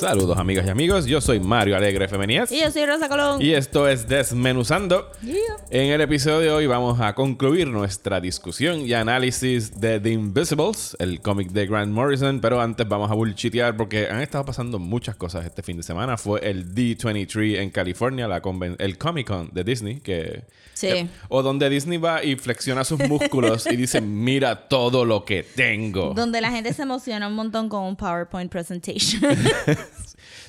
Saludos amigas y amigos, yo soy Mario Alegre Femenías Y yo soy Rosa Colón. y esto es Desmenuzando. En el episodio de hoy vamos a concluir nuestra discusión y análisis de The Invisibles, el cómic de Grant Morrison, pero antes vamos a bullchitear porque han estado pasando muchas cosas este fin de semana. Fue el D23 en California, la el Comic Con de Disney, que... Sí. eh, o donde Disney va y flexiona sus músculos y dice, mira todo lo que tengo. Donde la gente se emociona un montón con un PowerPoint presentation.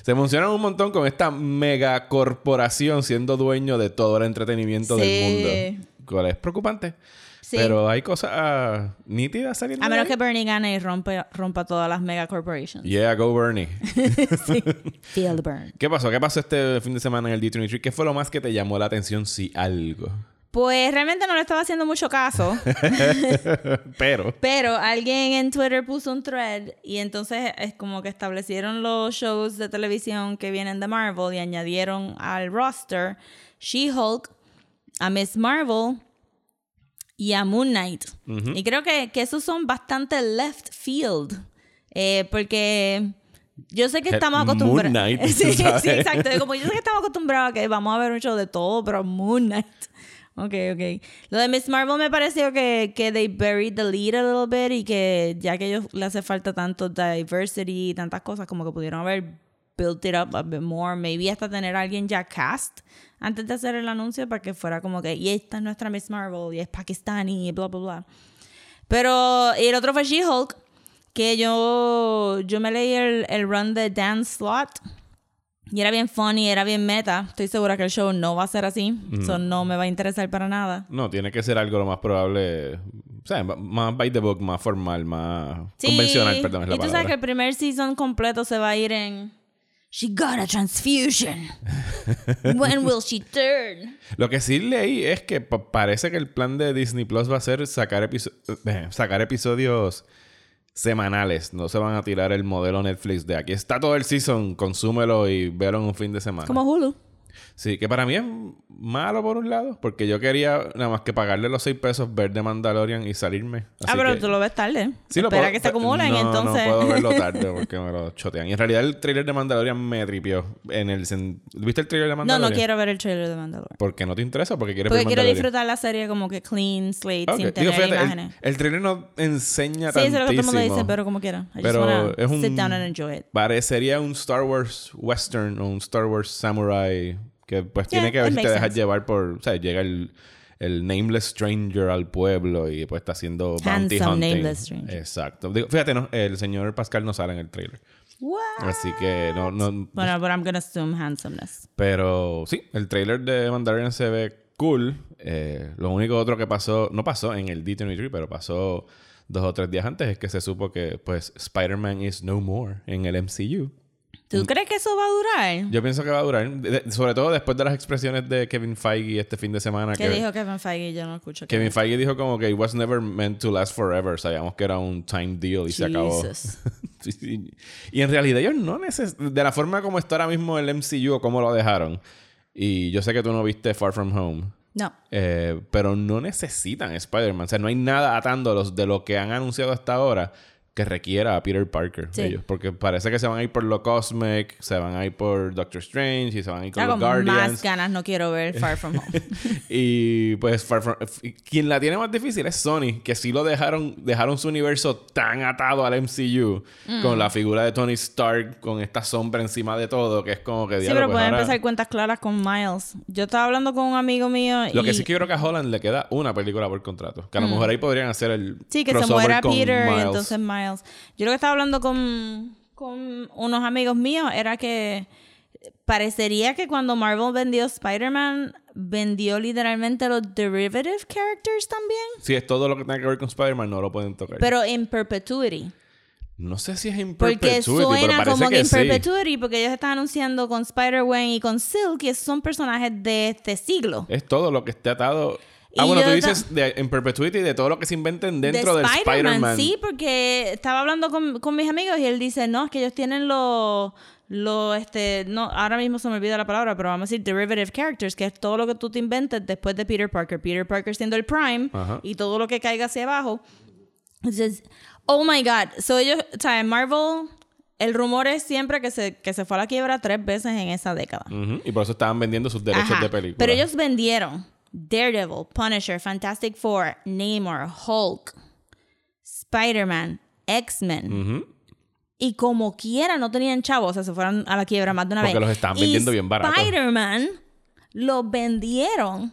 Se emocionan un montón con esta mega corporación siendo dueño de todo el entretenimiento Sí. del mundo. Cual es preocupante. Sí. Pero hay cosas ah, nítidas saliendo. A de menos ahí. que Bernie gane y rompe, rompa todas las mega corporations. Yeah, go Bernie. Feel the burn. ¿Qué pasó? ¿Qué pasó este fin de semana en el D23? ¿Qué fue lo más que te llamó la atención, si algo? Pues realmente no le estaba haciendo mucho caso. Pero. Pero alguien en Twitter puso un thread y entonces es como que establecieron los shows de televisión que vienen de Marvel y añadieron al roster She-Hulk, a Miss Marvel y a Moon Knight. Y creo que, que esos son bastante left field. eh, porque yo sé que Eh, estamos Moon acostumbrados. Knight, sí, sí, exacto. Como yo sé que estamos acostumbrados a que vamos a ver un show de todo, pero Moon Knight. Ok, ok. Lo de Miss Marvel me pareció que, que they buried the lead a little bit y que ya que a ellos le hace falta tanto diversity y tantas cosas, como que pudieron haber built it up a bit more. Maybe hasta tener a alguien ya cast antes de hacer el anuncio para que fuera como que, y esta es nuestra Miss Marvel y es pakistani y bla, bla, bla. Pero el otro fue She-Hulk, que yo, yo me leí el, el run de Dan Slott. Y era bien funny, era bien meta. Estoy segura que el show no va a ser así. Eso no me va a interesar para nada. No, tiene que ser algo lo más probable. O sea, más by the book, más formal, más Sí. convencional, perdón, es la y tú sabes que el primer season completo se va a ir en... She got a transfusion. When will she turn? Lo que sí leí es que pa- parece que el plan de Disney Plus va a ser sacar, episo- eh, sacar episodios semanales. No se van a tirar el modelo Netflix de aquí está todo el season, consúmelo y velo en un fin de semana. Como Hulu. Sí, que para mí es malo por un lado, porque yo quería nada más que pagarle los 6 pesos, ver de Mandalorian y salirme. ah, Así pero que- tú lo ves tarde. Sí, lo Espera puedo- que se acumulen, no, entonces... No puedo verlo tarde porque me lo chotean. Y en realidad el trailer de Mandalorian me tripió. En el ¿Viste el trailer de no, Mandalorian? no quiero ver el trailer de Mandalorian. ¿Por qué no te interesa? Porque quieres Porque ver quiero disfrutar la serie como que clean slate, sin Digo, tener fíjate, el- imágenes. El, trailer no enseña Sí, eso es lo que todo el mundo tantísimo. dice, pero como quiera. I Pero es un- sit down and enjoy it. Parecería un Star Wars western o un Star Wars samurai que pues tiene que ver si te dejas sense. llevar por... O sea, llega el, el nameless stranger al pueblo y pues está haciendo bounty Handsome hunting. nameless stranger. Exacto. Digo, fíjate, no, el señor Pascal no sale en el trailer. What? Así que no... no Bueno, but I'm gonna assume handsomeness. Pero sí, el trailer de Mandalorian se ve cool. Eh, lo único otro que pasó, no pasó en el D23, pero pasó dos o tres días antes, es que se supo que pues Spider-Man is no more en el MCU. ¿Tú crees que eso va a durar? Yo pienso que va a durar, de- sobre todo después de las expresiones de Kevin Feige este fin de semana. ¿Qué que dijo Kevin Feige? Yo no escucho. Kevin Feige dijo como que it was never meant to last forever. Sabíamos que era un time deal y se acabó. Y en realidad ellos no necesitan... De la forma como está ahora mismo el MCU o cómo lo dejaron. Y yo sé que tú no viste Far From Home. No. eh, pero no necesitan Spider-Man. O sea, no hay nada atándolos de lo que han anunciado hasta ahora que requiera a Peter Parker. Sí. Ellos. Porque parece que se van a ir por lo Cosmic, se van a ir por Doctor Strange y se van a ir con los con Guardians. más ganas no quiero ver Far From Home. y pues Far From- quien la tiene más difícil es Sony, que sí lo dejaron, dejaron su universo tan atado al MCU, Mm. con la figura de Tony Stark, con esta sombra encima de todo, que es como que sí, pero pues pueden ahora- empezar cuentas claras con Miles. Yo estaba hablando con un amigo mío y... Lo que sí que yo creo que a Holland le queda una película por contrato. Que a lo mejor ahí podrían hacer el. Mm. Sí, que se muera Peter y entonces Miles. Yo lo que estaba hablando con, con unos amigos míos era que parecería que cuando Marvel vendió Spider-Man, vendió literalmente los derivative characters también, Si es todo lo que tenga que ver con Spider-Man, no lo pueden tocar. pero en perpetuity. No sé si es Porque perpetuity, pero suena como que, que en sí. Perpetuity, porque ellos están anunciando con Spider-Man y con Silk, esos son personajes de este siglo. Es todo lo que esté atado. Ah, Y bueno, tú dices de, en perpetuity de todo lo que se inventen dentro de Spider-Man, Spider-Man. sí, porque estaba hablando con, con mis amigos y él dice, no, es que ellos tienen los, los, este, no, ahora mismo se me olvida la palabra, pero vamos a decir derivative characters, que es todo lo que tú te inventes después de Peter Parker. Peter Parker siendo el Prime Ajá. y todo lo que caiga hacia abajo. Entonces, oh my God. So ellos, o sea, en Marvel, el rumor es siempre que se, que se fue a la quiebra tres veces en esa década. Ujú, Y por eso estaban vendiendo sus derechos Ajá. de película. Pero ellos vendieron Daredevil, Punisher, Fantastic Four, Namor, Hulk, Spider-Man, X-Men. Y como quiera, no tenían chavos. O sea, se fueron a la quiebra más de una Porque vez. los estaban Y vendiendo bien barato. Spider-Man los vendieron.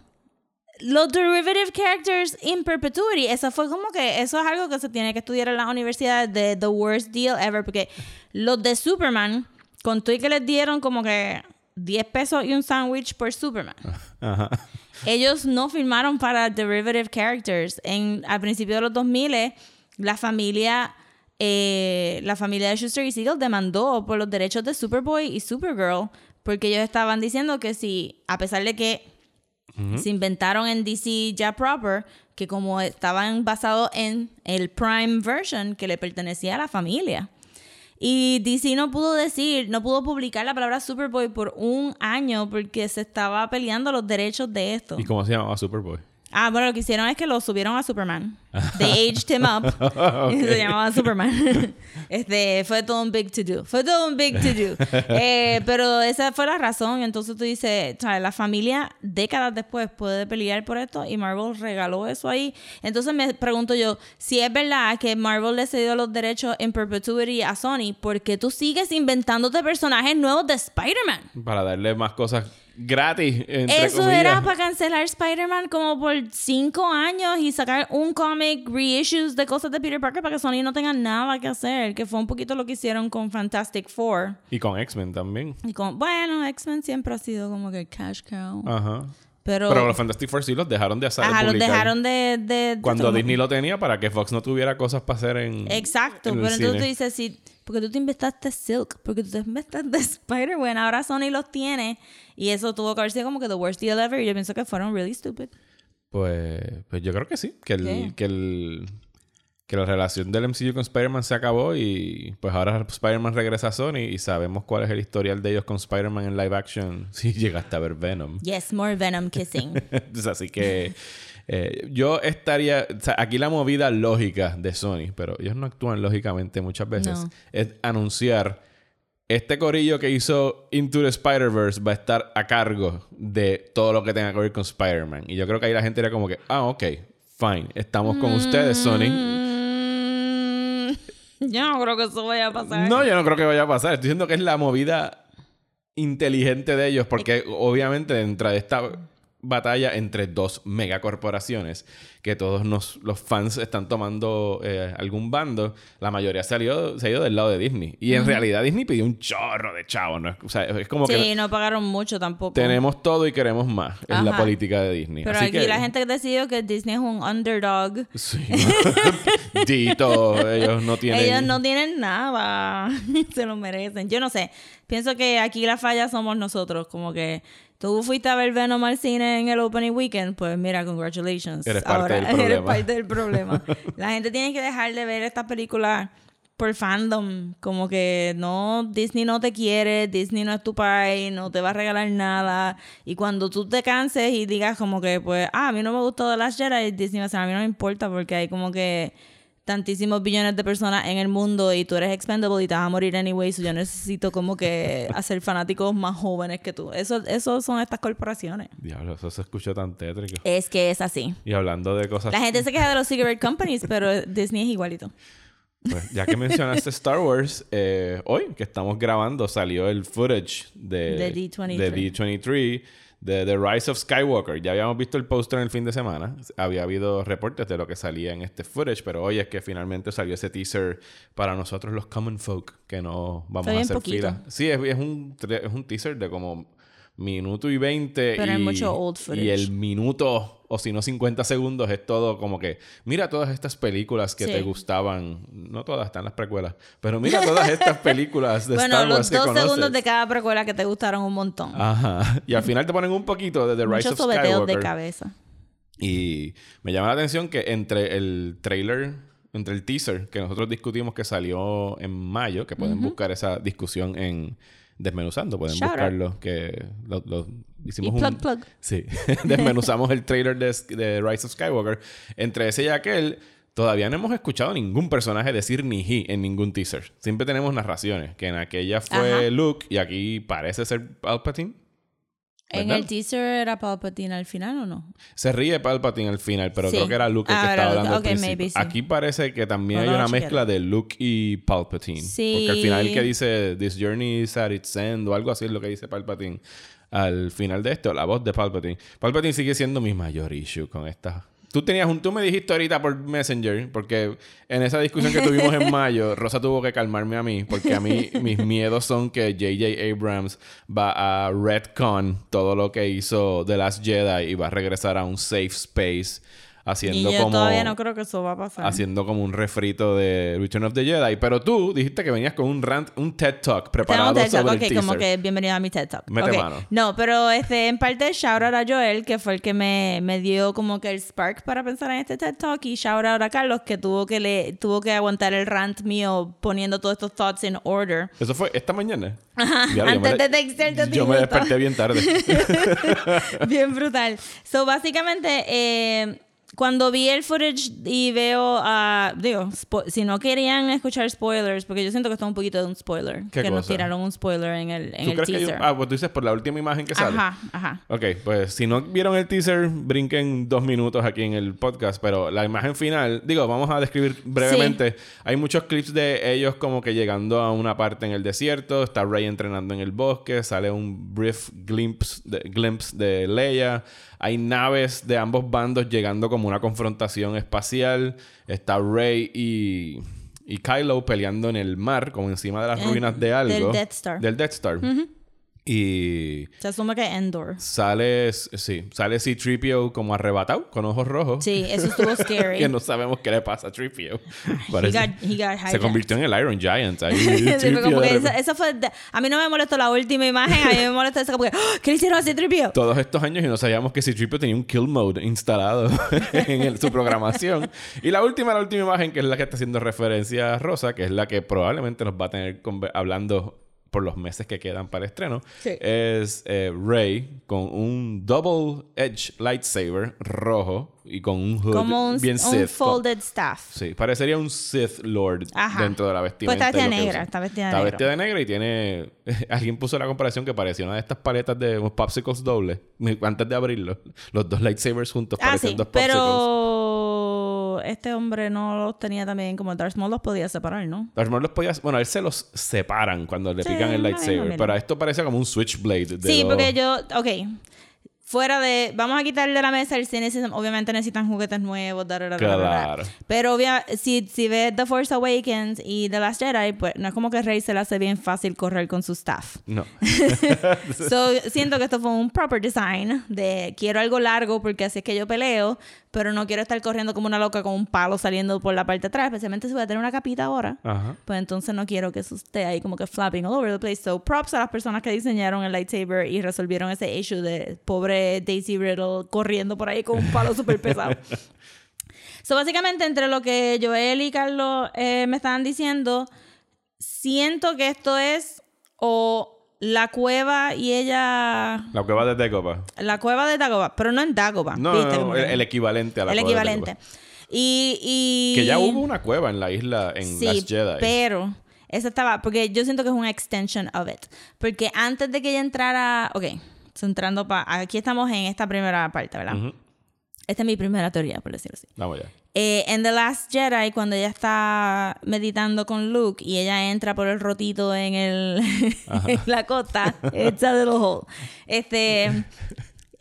Los derivative characters in perpetuity. Eso fue como que... Eso es algo que se tiene que estudiar en las universidades de the worst deal ever. Porque los de Superman, con todo y que les dieron como que 10 pesos y un sándwich por Superman. Ajá. Ellos no firmaron para derivative characters. En, al principio de los 2000, la familia, eh, la familia de Schuster y Siegel demandó por los derechos de Superboy y Supergirl porque ellos estaban diciendo que si, a pesar de que se inventaron en DC ya proper, que como estaban basados en el Prime version que le pertenecía a la familia. Y DC no pudo decir, no pudo publicar la palabra Superboy por un año porque se estaba peleando los derechos de esto. ¿Y cómo se llamaba Superboy? Ah, bueno, lo que hicieron es que lo subieron a Superman. They aged him up. Y se llamaba Superman. Este, fue todo un big to do. Fue todo un big to do. Eh, pero esa fue la razón. Entonces tú dices, la familia décadas después puede pelear por esto y Marvel regaló eso ahí. Entonces me pregunto yo, si es verdad que Marvel le cedió los derechos en perpetuity a Sony, ¿por qué tú sigues inventándote personajes nuevos de Spider-Man? Para darle más cosas gratis. Entre Eso comillas. era para cancelar Spider-Man como por cinco años y sacar un cómic, reissues de cosas de Peter Parker para que Sony no tenga nada que hacer, que fue un poquito lo que hicieron con Fantastic Four. Y con X-Men también. Y con, bueno, X-Men siempre ha sido como que cash cow. Ajá. pero Pero los Fantastic Four sí los dejaron de hacer. de ajá, los dejaron de... de- de Cuando. Disney lo tenía para que Fox no tuviera cosas para hacer en. Exacto, en el pero entonces tú dices, sí, porque tú te inventaste Silk, porque tú te inventaste Spider-Man, ahora Sony los tiene y eso tuvo que haber sido como que the worst deal ever y yo pienso que fueron really stupid. Pues, pues yo creo que sí. Que, el, que, el, que la relación del MCU con Spider-Man se acabó y pues ahora Spider-Man regresa a Sony y sabemos cuál es el historial de ellos con Spider-Man en live action. Si llegaste a ver Venom. Yes, more Venom kissing. Entonces, así que eh, yo estaría. o sea, aquí la movida lógica de Sony, pero ellos no actúan lógicamente muchas veces, No. es anunciar. Este corillo que hizo Into the Spider-Verse va a estar a cargo de todo lo que tenga que ver con Spider-Man. Y yo creo que ahí la gente era como que, ah, ok, fine, estamos con ustedes, Sony. Mm, yo no creo que eso vaya a pasar. No, yo no creo que vaya a pasar. Estoy diciendo que es la movida inteligente de ellos, porque obviamente dentro de esta batalla entre dos megacorporaciones, que todos nos- los fans están tomando eh, algún bando, la mayoría salió, se ha ido del lado de Disney. Y en realidad Disney pidió un chorro de chavos, ¿no? O sea, es como sí, que no pagaron mucho tampoco. tenemos todo y queremos más. Es la política de Disney. Pero Así aquí que- la gente decidió que Disney es un underdog. Sí. Dito, ellos no tienen... Ellos no tienen nada. Se lo merecen. Yo no sé. Pienso que aquí la falla somos nosotros. Como que tú fuiste a ver Venom al cine en el opening weekend. Pues mira, congratulations. Eres parte Ahora del eres problema. parte del problema. la gente tiene que dejar de ver esta película por fandom. Como que no, Disney no te quiere, Disney no es tu pai, no te va a regalar nada. Y cuando tú te canses y digas como que, pues, ah, a mí no me gustó The Last Jedi, Disney va a decir, a mí no me importa porque hay como que tantísimos billones de personas en el mundo y tú eres expendable y te vas a morir anyway, so yo necesito como que hacer fanáticos más jóvenes que tú. Eso, eso son estas corporaciones. Diablo, eso se escucha tan tétrico. Es que es así. Y hablando de cosas... La gente se queja de los cigarette companies, pero Disney es igualito. Pues, ya que mencionaste Star Wars, eh, hoy que estamos grabando salió el footage de, De D23. de D23 de The Rise of Skywalker. Ya habíamos visto el póster en el fin de semana. Había habido reportes de lo que salía en este footage, pero hoy es que finalmente salió ese teaser para nosotros los common folk, que no vamos a hacer poquito. fila. Sí, es, es un, es un teaser de como minuto y 20 Pero y, hay mucho old footage. y el minuto o si no 50 segundos es todo como que mira todas estas películas que Sí. te gustaban, no todas están las precuelas, pero mira todas estas películas de bueno, Star Wars los que dos conoces. segundos de cada precuela que te gustaron un montón. Ajá. Y al final te ponen un poquito de The Rise Muchos of Skywalker. de cabeza. Y me llama la atención que entre el trailer, entre el teaser que nosotros discutimos que salió en mayo, que pueden buscar esa discusión en Desmenuzando, pueden Shout out. buscarlo, que lo, lo hicimos Y un... plug, plug. Sí, desmenuzamos el trailer de, de Rise of Skywalker. Entre ese y aquel, todavía no hemos escuchado ningún personaje decir ni he en ningún teaser. Siempre tenemos narraciones, que en aquella fue Ajá. Luke y aquí parece ser Palpatine. ¿En el teaser era Palpatine al final o no? Se ríe Palpatine al final, pero Sí. creo que era Luke el Ah, que era estaba hablando al Ok, principio. maybe sí. Aquí parece que también No hay una mezcla de Luke y Palpatine. Sí. Porque al final el que dice This journey is at its end o algo así es lo que dice Palpatine. Al final de esto, la voz de Palpatine. Palpatine sigue siendo mi mayor issue con esta. Tú tenías un... Tú me dijiste ahorita por Messenger, porque en esa discusión que tuvimos en mayo, Rosa tuvo que calmarme a mí, porque a mí mis miedos son que J.J. Abrams va a retcon todo lo que hizo The Last Jedi y va a regresar a un safe space haciendo y yo como... todavía no creo que eso va a pasar. Haciendo como un refrito de Return of the Jedi. Pero tú dijiste que venías con un rant, un TED Talk preparado Tenemos TED Talk, sobre ok, el como teaser. que bienvenido a mi TED Talk. Mete Ok. mano. No, pero este, en parte, shout out a Joel, que fue el que me, me dio como que el spark para pensar en este TED Talk. Y shout out a Carlos, que tuvo que, le, tuvo que aguantar el rant mío poniendo todos estos thoughts in order. Eso fue esta mañana. Diablo, yo Antes de textearte Yo me desperté bien tarde. Bien brutal. So, básicamente, eh, cuando vi el footage y veo a. digo, spo- si no querían escuchar spoilers, porque yo siento que esto es un poquito de un spoiler. ¿Qué que nos tiraron un spoiler en el, en ¿Tú el crees que teaser. Ah, pues tú dices por la última imagen que sale. Ajá, ajá. Ok, pues si no vieron el teaser, brinquen dos minutos aquí en el podcast. Pero la imagen final, digo, vamos a describir brevemente. Hay muchos clips de ellos como que llegando a una parte en el desierto. Está Rey entrenando en el bosque. Sale un brief glimpse de, glimpse de Leia. Hay naves de ambos bandos llegando como una confrontación espacial. Está Rey y, y Kylo peleando en el mar, como encima de las En- ruinas de algo. del Death Star. Del Death Star. Y Se asume que Endor. Sale, sí, sale C-3PO como arrebatado, con ojos rojos. Sí, eso estuvo scary. que no sabemos qué le pasa a 3PO. he got, he got se convirtió en el Iron Giant. Ahí, Sí, fue 3PO como de que repente. esa, esa fue de- a mí no me molestó la última imagen, a mí me molestó esa como que ¡Ah! ¿qué le hicieron a C-3PO? Todos estos años y no sabíamos que C-3PO tenía un kill mode instalado en el- su programación. Y la última, la última imagen, que es la que está haciendo referencia a Rosa, que es la que probablemente nos va a tener hablando por los meses que quedan para el estreno, Sí. es eh, Rey con un double edge lightsaber rojo y con un hood Como un, bien un Sith. folded staff. Sí, parecería un Sith Lord Ajá. dentro de la vestimenta. Pues está vestida negra, está vestida de Está negro. vestida de negra y tiene... Alguien puso la comparación que parecía una de estas paletas de unos popsicles dobles. Antes de abrirlo. Los dos lightsabers juntos Ah, parecen sí, dos popsicles. pero este hombre no los tenía también como Darth Maul los podía separar, ¿no? Darth Maul los podía... Bueno, a él se los separan cuando le Sí, pican el lightsaber. pero esto parecía como un switchblade. De Sí, dos- porque yo, ok, fuera de, vamos a quitarle de la mesa el cynicism, obviamente necesitan juguetes nuevos, da, da, da. Claro. pero obvia, si, si ves The Force Awakens y The Last Jedi, pues no es como que Rey se le hace bien fácil correr con su staff. No. So, siento que esto fue un proper design de quiero algo largo porque así es que yo peleo, pero no quiero estar corriendo como una loca con un palo saliendo por la parte de atrás, especialmente si voy a tener una capita ahora. Ajá. Pues entonces no quiero que eso esté ahí como que flapping all over the place. So props a las personas que diseñaron el lightsaber y resolvieron ese issue de pobre Daisy Riddle corriendo por ahí con un palo súper pesado. So básicamente entre lo que Joel y Carlos eh, me estaban diciendo, siento que esto es o la cueva y ella... La cueva de Dagobah. La cueva de Dagobah, pero no en Dagobah. No, ¿viste? no, el, el equivalente a la el cueva de equivalente. Y, y... Que ya hubo una cueva en la isla en Sí, Last Jedi. pero esa estaba, porque yo siento que es una extension of it. Porque antes de que ella entrara, ok, entrando para, aquí estamos en esta primera parte, ¿verdad? Esta es mi primera teoría, por decirlo así. Vamos ya. Eh, en The Last Jedi, cuando ella está meditando con Luke y ella entra por el rotito en, el, en la costa, it's a little hole. Este,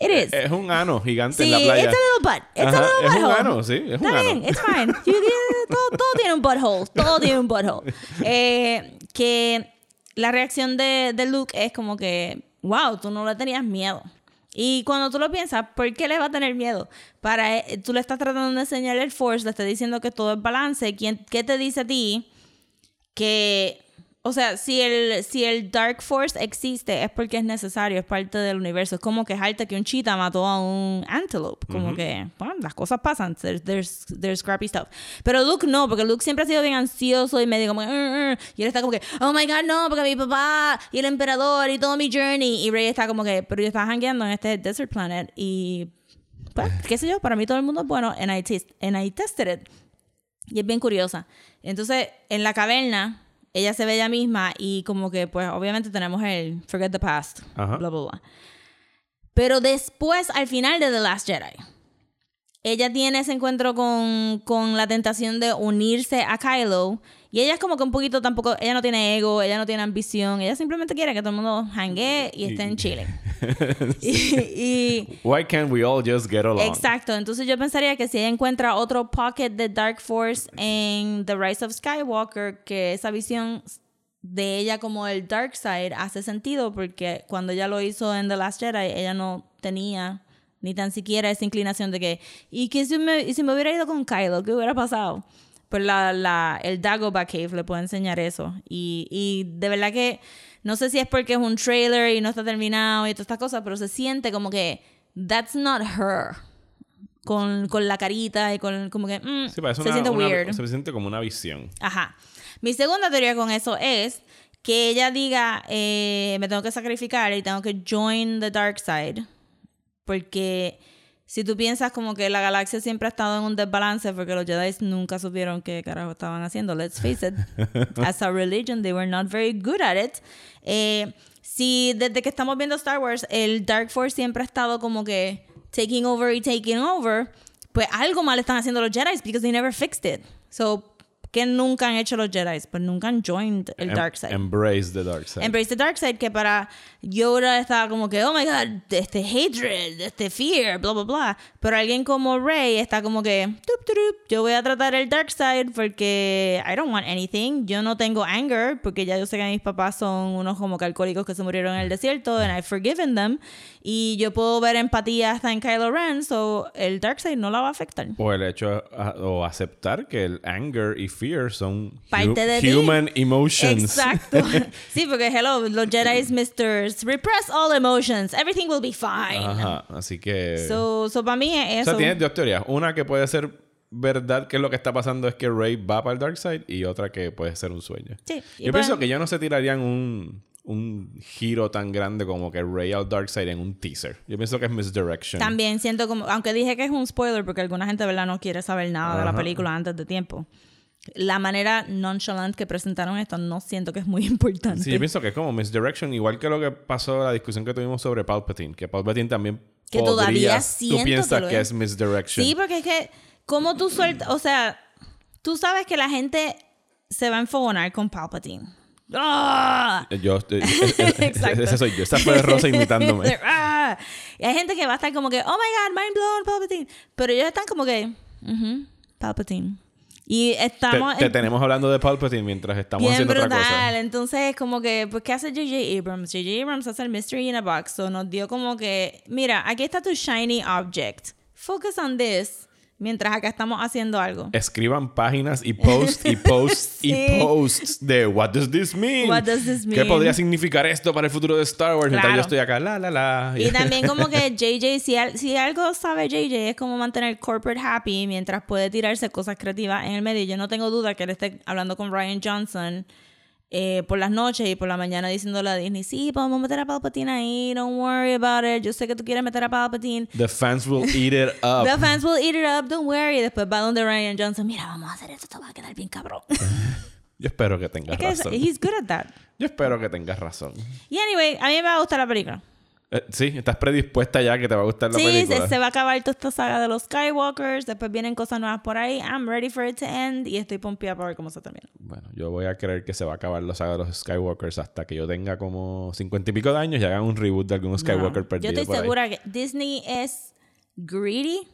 it is. Es un ano gigante Sí, en la playa. it's a little butt. It's Ajá, a little es un butthole. ano, sí, es un Está ano. bien, it's fine. You- you- todo, todo tiene un butthole. Todo tiene un butthole. Eh, que la reacción de, de Luke es como que wow, tú no le tenías miedo. Y cuando tú lo piensas, ¿por qué le va a tener miedo? Para eh, tú le estás tratando de enseñar el force, le estás diciendo que todo es balance. ¿Quién, ¿Qué te dice a ti que o sea, si el, si el Dark Force existe es porque es necesario, es parte del universo. Es como quejarte que un cheetah mató a un antelope. Como que, bueno, las cosas pasan. There's, there's, there's scrappy stuff. Pero Luke no, porque Luke siempre ha sido bien ansioso y medio como, "Mm, mm", y él está como que, oh my god, no, porque mi papá y el emperador y todo mi journey. Y Rey está como que, pero yo estaba hangueando en este desert planet y, pues, qué sé yo, para mí todo el mundo es bueno. And I, and I tested it. Y es bien curiosa. Entonces, en la caverna, ella se ve ella misma y como que, pues, obviamente tenemos el Forget the Past, Ajá. bla, bla, bla. Pero después, al final de The Last Jedi, ella tiene ese encuentro con, con la tentación de unirse a Kylo. Y ella es como que un poquito tampoco, ella no tiene ego, ella no tiene ambición, ella simplemente quiere que todo el mundo hangue y estén chilling. y, y- Why can't we all just get along? Exacto, entonces yo pensaría que si ella encuentra otro pocket de Dark Force en The Rise of Skywalker, que esa visión de ella como el Dark Side hace sentido porque cuando ella lo hizo en The Last Jedi, ella no tenía ni tan siquiera esa inclinación de que, ¿y qué si me, si me hubiera ido con Kylo? ¿Qué hubiera pasado? Pues la, la, el Dagobah Cave le puede enseñar eso. Y, y de verdad que no sé si es porque es un trailer y no está terminado y todas estas cosas, pero se siente como que that's not her. Con, con la carita y con como que mm, Sí, se una- siente una- weird. se siente como una visión. Ajá. Mi segunda teoría con eso es que ella diga, eh, me tengo que sacrificar y tengo que join the dark side. Porque si tú piensas como que la galaxia siempre ha estado en un desbalance porque los Jedi nunca supieron qué carajo estaban haciendo, let's face it, as a religion they were not very good at it. Eh, si desde que estamos viendo Star Wars el Dark Force siempre ha estado como que taking over y taking over, pues algo mal están haciendo los Jedi because they never fixed it. So, ¿qué nunca han hecho los Jedi? Pues nunca han joined el Em- Dark Side. Embrace the dark side. Embrace the Dark Side, que para Yoda estaba como que, oh my god, este hatred, este fear, bla, bla, bla. Pero alguien como Rey está como que, tup, turup, yo voy a tratar el Dark Side porque I don't want anything. Yo no tengo anger porque ya yo sé que mis papás son unos como que alcohólicos que se murieron en el desierto and I've forgiven them. Y yo puedo ver empatía hasta en Kylo Ren, so el Dark Side no la va a afectar. O el hecho o aceptar que el anger y fear son hu- Parte de ti. human emotions. Exacto. Sí, porque hello, los Jedi Misters repress all emotions. Everything will be fine. Ajá, así que So, so para mí es O eso. sea, tienes dos teorías. Una que puede ser verdad que lo que está pasando es que Rey va para el Dark Side y otra que puede ser un sueño. Sí, Yo pues- pienso que ya no se tirarían un, un giro tan grande como que Rey al Dark Side en un teaser. Yo pienso que es misdirection. También siento como, aunque dije que es un spoiler porque alguna gente, ¿verdad? No quiere saber nada de la película antes de tiempo. La manera nonchalant que presentaron esto no siento que es muy importante. Sí, yo pienso que es como misdirection, igual que lo que pasó la discusión que tuvimos sobre Palpatine, que Palpatine también Que todavía podría- siento tú piensas que lo que es. es misdirection. Sí, porque es que, como tú sueltas, o sea, tú sabes que la gente se va a enfogonar con Palpatine. ¡Ah! Yo, eh, eh, Exacto. ese soy yo. Esa fue Rosa imitándome. ¡Ah! Y hay gente que va a estar como que, oh my god, mind blown, Palpatine. Pero ellos están como que, ujú, Palpatine. Y estamos te en- tenemos hablando de Palpatine mientras estamos bien haciendo brutal. otra cosa. Entonces, como que, pues, ¿qué hace J.J. Abrams? J.J. Abrams hace el Mystery in a Box. So nos dio como que, mira, aquí está tu shiny object. Focus on this. Mientras acá estamos haciendo algo. Escriban páginas y posts y posts Sí. y posts de What does this mean? What does this ¿Qué mean? podría significar esto para el futuro de Star Wars? Mientras Claro. yo estoy acá, la, la, la. Y también como que JJ, si, al- si algo sabe JJ es como mantener corporate happy mientras puede tirarse cosas creativas en el medio. Yo no tengo duda que él esté hablando con Ryan Johnson eh, por las noches y por la mañana diciéndole a Disney, sí, podemos meter a Palpatine ahí, don't worry about it. Yo sé que tú quieres meter a Palpatine. The fans will eat it up. The fans will eat it up, don't worry. Y después va donde Ryan Johnson, mira, vamos a hacer esto, esto va a quedar bien cabrón. Yo espero que tengas es que razón. he's good at that. Yo espero que tengas razón. Y anyway, a mí me va a gustar la película. Eh, sí, estás predispuesta ya que te va a gustar la Sí, película. se, se va a acabar toda esta saga de los Skywalkers. Después vienen cosas nuevas por ahí. I'm ready for it to end. Y estoy pompeada para ver cómo se termina. Bueno, yo voy a creer que se va a acabar la saga de los Skywalkers hasta que yo tenga como cincuenta y pico de años y hagan un reboot de algún Skywalker No. perdido. Yo estoy ahí. segura que Disney es greedy,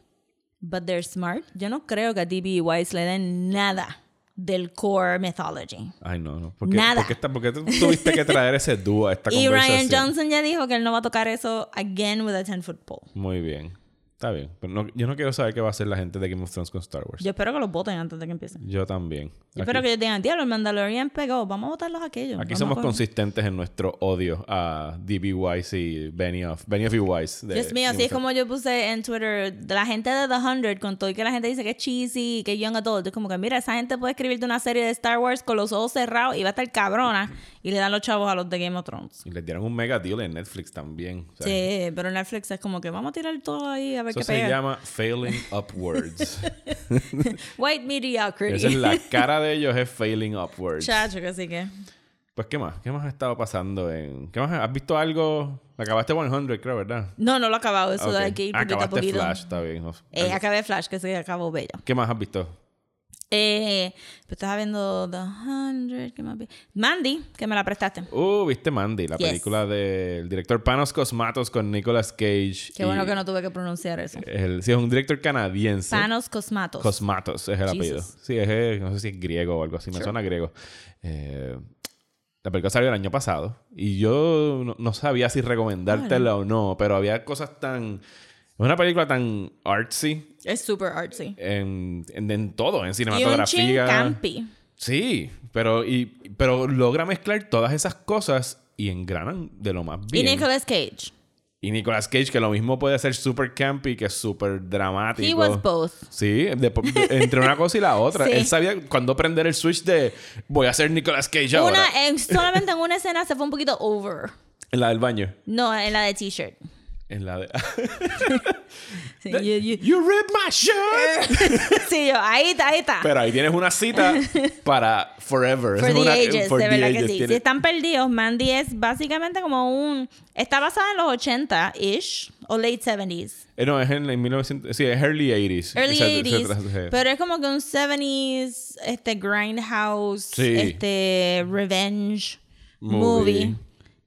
but they're smart. Yo no creo que a D.B. Wise le den nada del core mythology. Ay, no, no. ¿Por qué, Nada. ¿por qué, está- por qué tuviste que traer ese dúo a esta Y conversación? Ryan Johnson ya dijo que él no va a tocar eso again with a 10 foot pole. Muy bien. Está bien. Pero no- yo no quiero saber qué va a hacer la gente de Game of Thrones con Star Wars. Yo espero que los voten antes de que empiecen. Yo también. Yo espero que ellos digan, diablo, el Mandalorian pegó, vamos a votarlos a aquellos. aquí Vamos somos a consistentes en nuestro odio a D.B. Wise y Benioff. Benioff y Wise. Dios mío, así es como yo puse en Twitter, de la gente de The 100, con todo y que la gente dice que es cheesy, que es young adult, es como que mira, esa gente puede escribirte una serie de Star Wars con los ojos cerrados y va a estar cabrona y le dan los chavos a los de Game of Thrones. Y les dieron un mega deal en Netflix también. O sea, Sí, pero Netflix es como que vamos a tirar todo ahí a ver Eso qué se pega. llama Failing Upwards. White mediocrity. Esa es la cara de ellos, es Failing Upwards. Chacho, que sí que. Pues, ¿qué más? ¿Qué más ha estado pasando en...? ¿Qué más? ¿Has visto algo? Acabaste 100, creo, ¿verdad? No, no lo he acabado, eso Ok. hay que ir Ah, poquito a acabaste poquito. Flash, está bien. Eh, acabé Flash, que se acabó bello. ¿Qué más has visto? Eh, pues estaba viendo The 100, ¿qué más vi? Mandy, que me la prestaste. Uh, viste Mandy, la Yes. película del director Panos Cosmatos con Nicolas Cage. Qué bueno que no tuve que pronunciar eso. el- sí, es un director canadiense. Panos Cosmatos. Cosmatos es el Jesus. apellido. Sí, es, eh, no sé si es griego o algo así, me suena griego. Eh, la película salió el año pasado y yo no, no sabía si recomendártela o no, pero había cosas tan... Es una película tan artsy es super artsy. en, en, en todo, en Y un cinematografía. campi. Sí, pero, y, pero logra mezclar todas esas cosas y engranan de lo más Y bien. Nicolas Cage. Y Nicolas Cage, que lo mismo puede ser super campy, que es súper dramático. He was both. Sí, de- de- entre una cosa y la otra. Sí. Él sabía cuándo prender el switch de voy a ser Nicolas Cage ahora. Una, en- solamente en una escena se fue un poquito over. En la del baño. No, en la de T-shirt. En la de. Sí, you- you- you ripped my shirt. sí, yo, ahí está, ahí está. Pero ahí tienes una cita para forever. For Es the una- ages, for de the verdad que ages. sí. Tiene- Si están perdidos, Mandy es básicamente como un... Está basada en los 80-ish o late 70s. Eh, no, es en, en 1900. Sí, es early 80s. Early se- 80s. se- Pero es como que un 70s, este, grindhouse, Sí. este, revenge Movie. movie.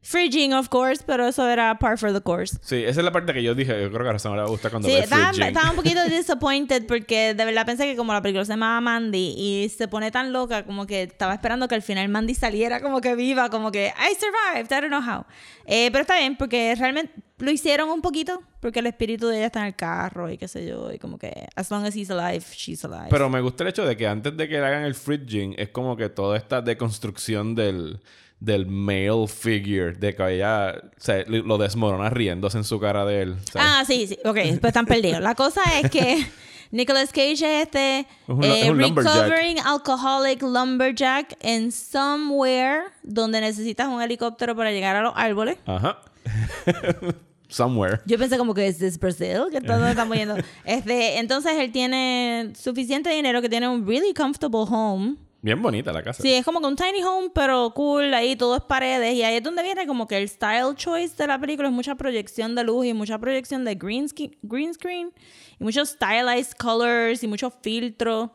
Fridging, of course, pero eso era par for the course. Sí, esa es la parte que yo dije. Yo creo que a Razón le gusta cuando Sí, ve estaba, Fridging. estaba un poquito disappointed porque de verdad pensé que como la película se llamaba Mandy y se pone tan loca como que estaba esperando que al final Mandy saliera como que viva, como que I survived, I don't know how. Eh, pero está bien porque realmente lo hicieron un poquito porque el espíritu de ella está en el carro y qué sé yo y como que as long as he's alive, she's alive. Pero me gusta el hecho de que antes de que le hagan el fridging, es como que toda esta deconstrucción del, del male figure, de que ella o sea, lo desmorona riéndose en su cara de él. ¿sabes? Ah, sí, sí. Ok, pues están perdidos. La cosa es que Nicolas Cage es este un- eh, es un lumberjack. recovering alcoholic lumberjack en somewhere donde necesitas un helicóptero para llegar a los árboles. Ajá. Somewhere. Yo pensé como que es this Brazil, que todos estamos yendo. Este, entonces él tiene suficiente dinero que tiene un really comfortable home. Bien bonita la casa. Sí, es como que un tiny home, pero cool, ahí todo es paredes. Y ahí es donde viene como que el style choice de la película es mucha proyección de luz y mucha proyección de green, green screen. Y muchos stylized colors y muchos filtros.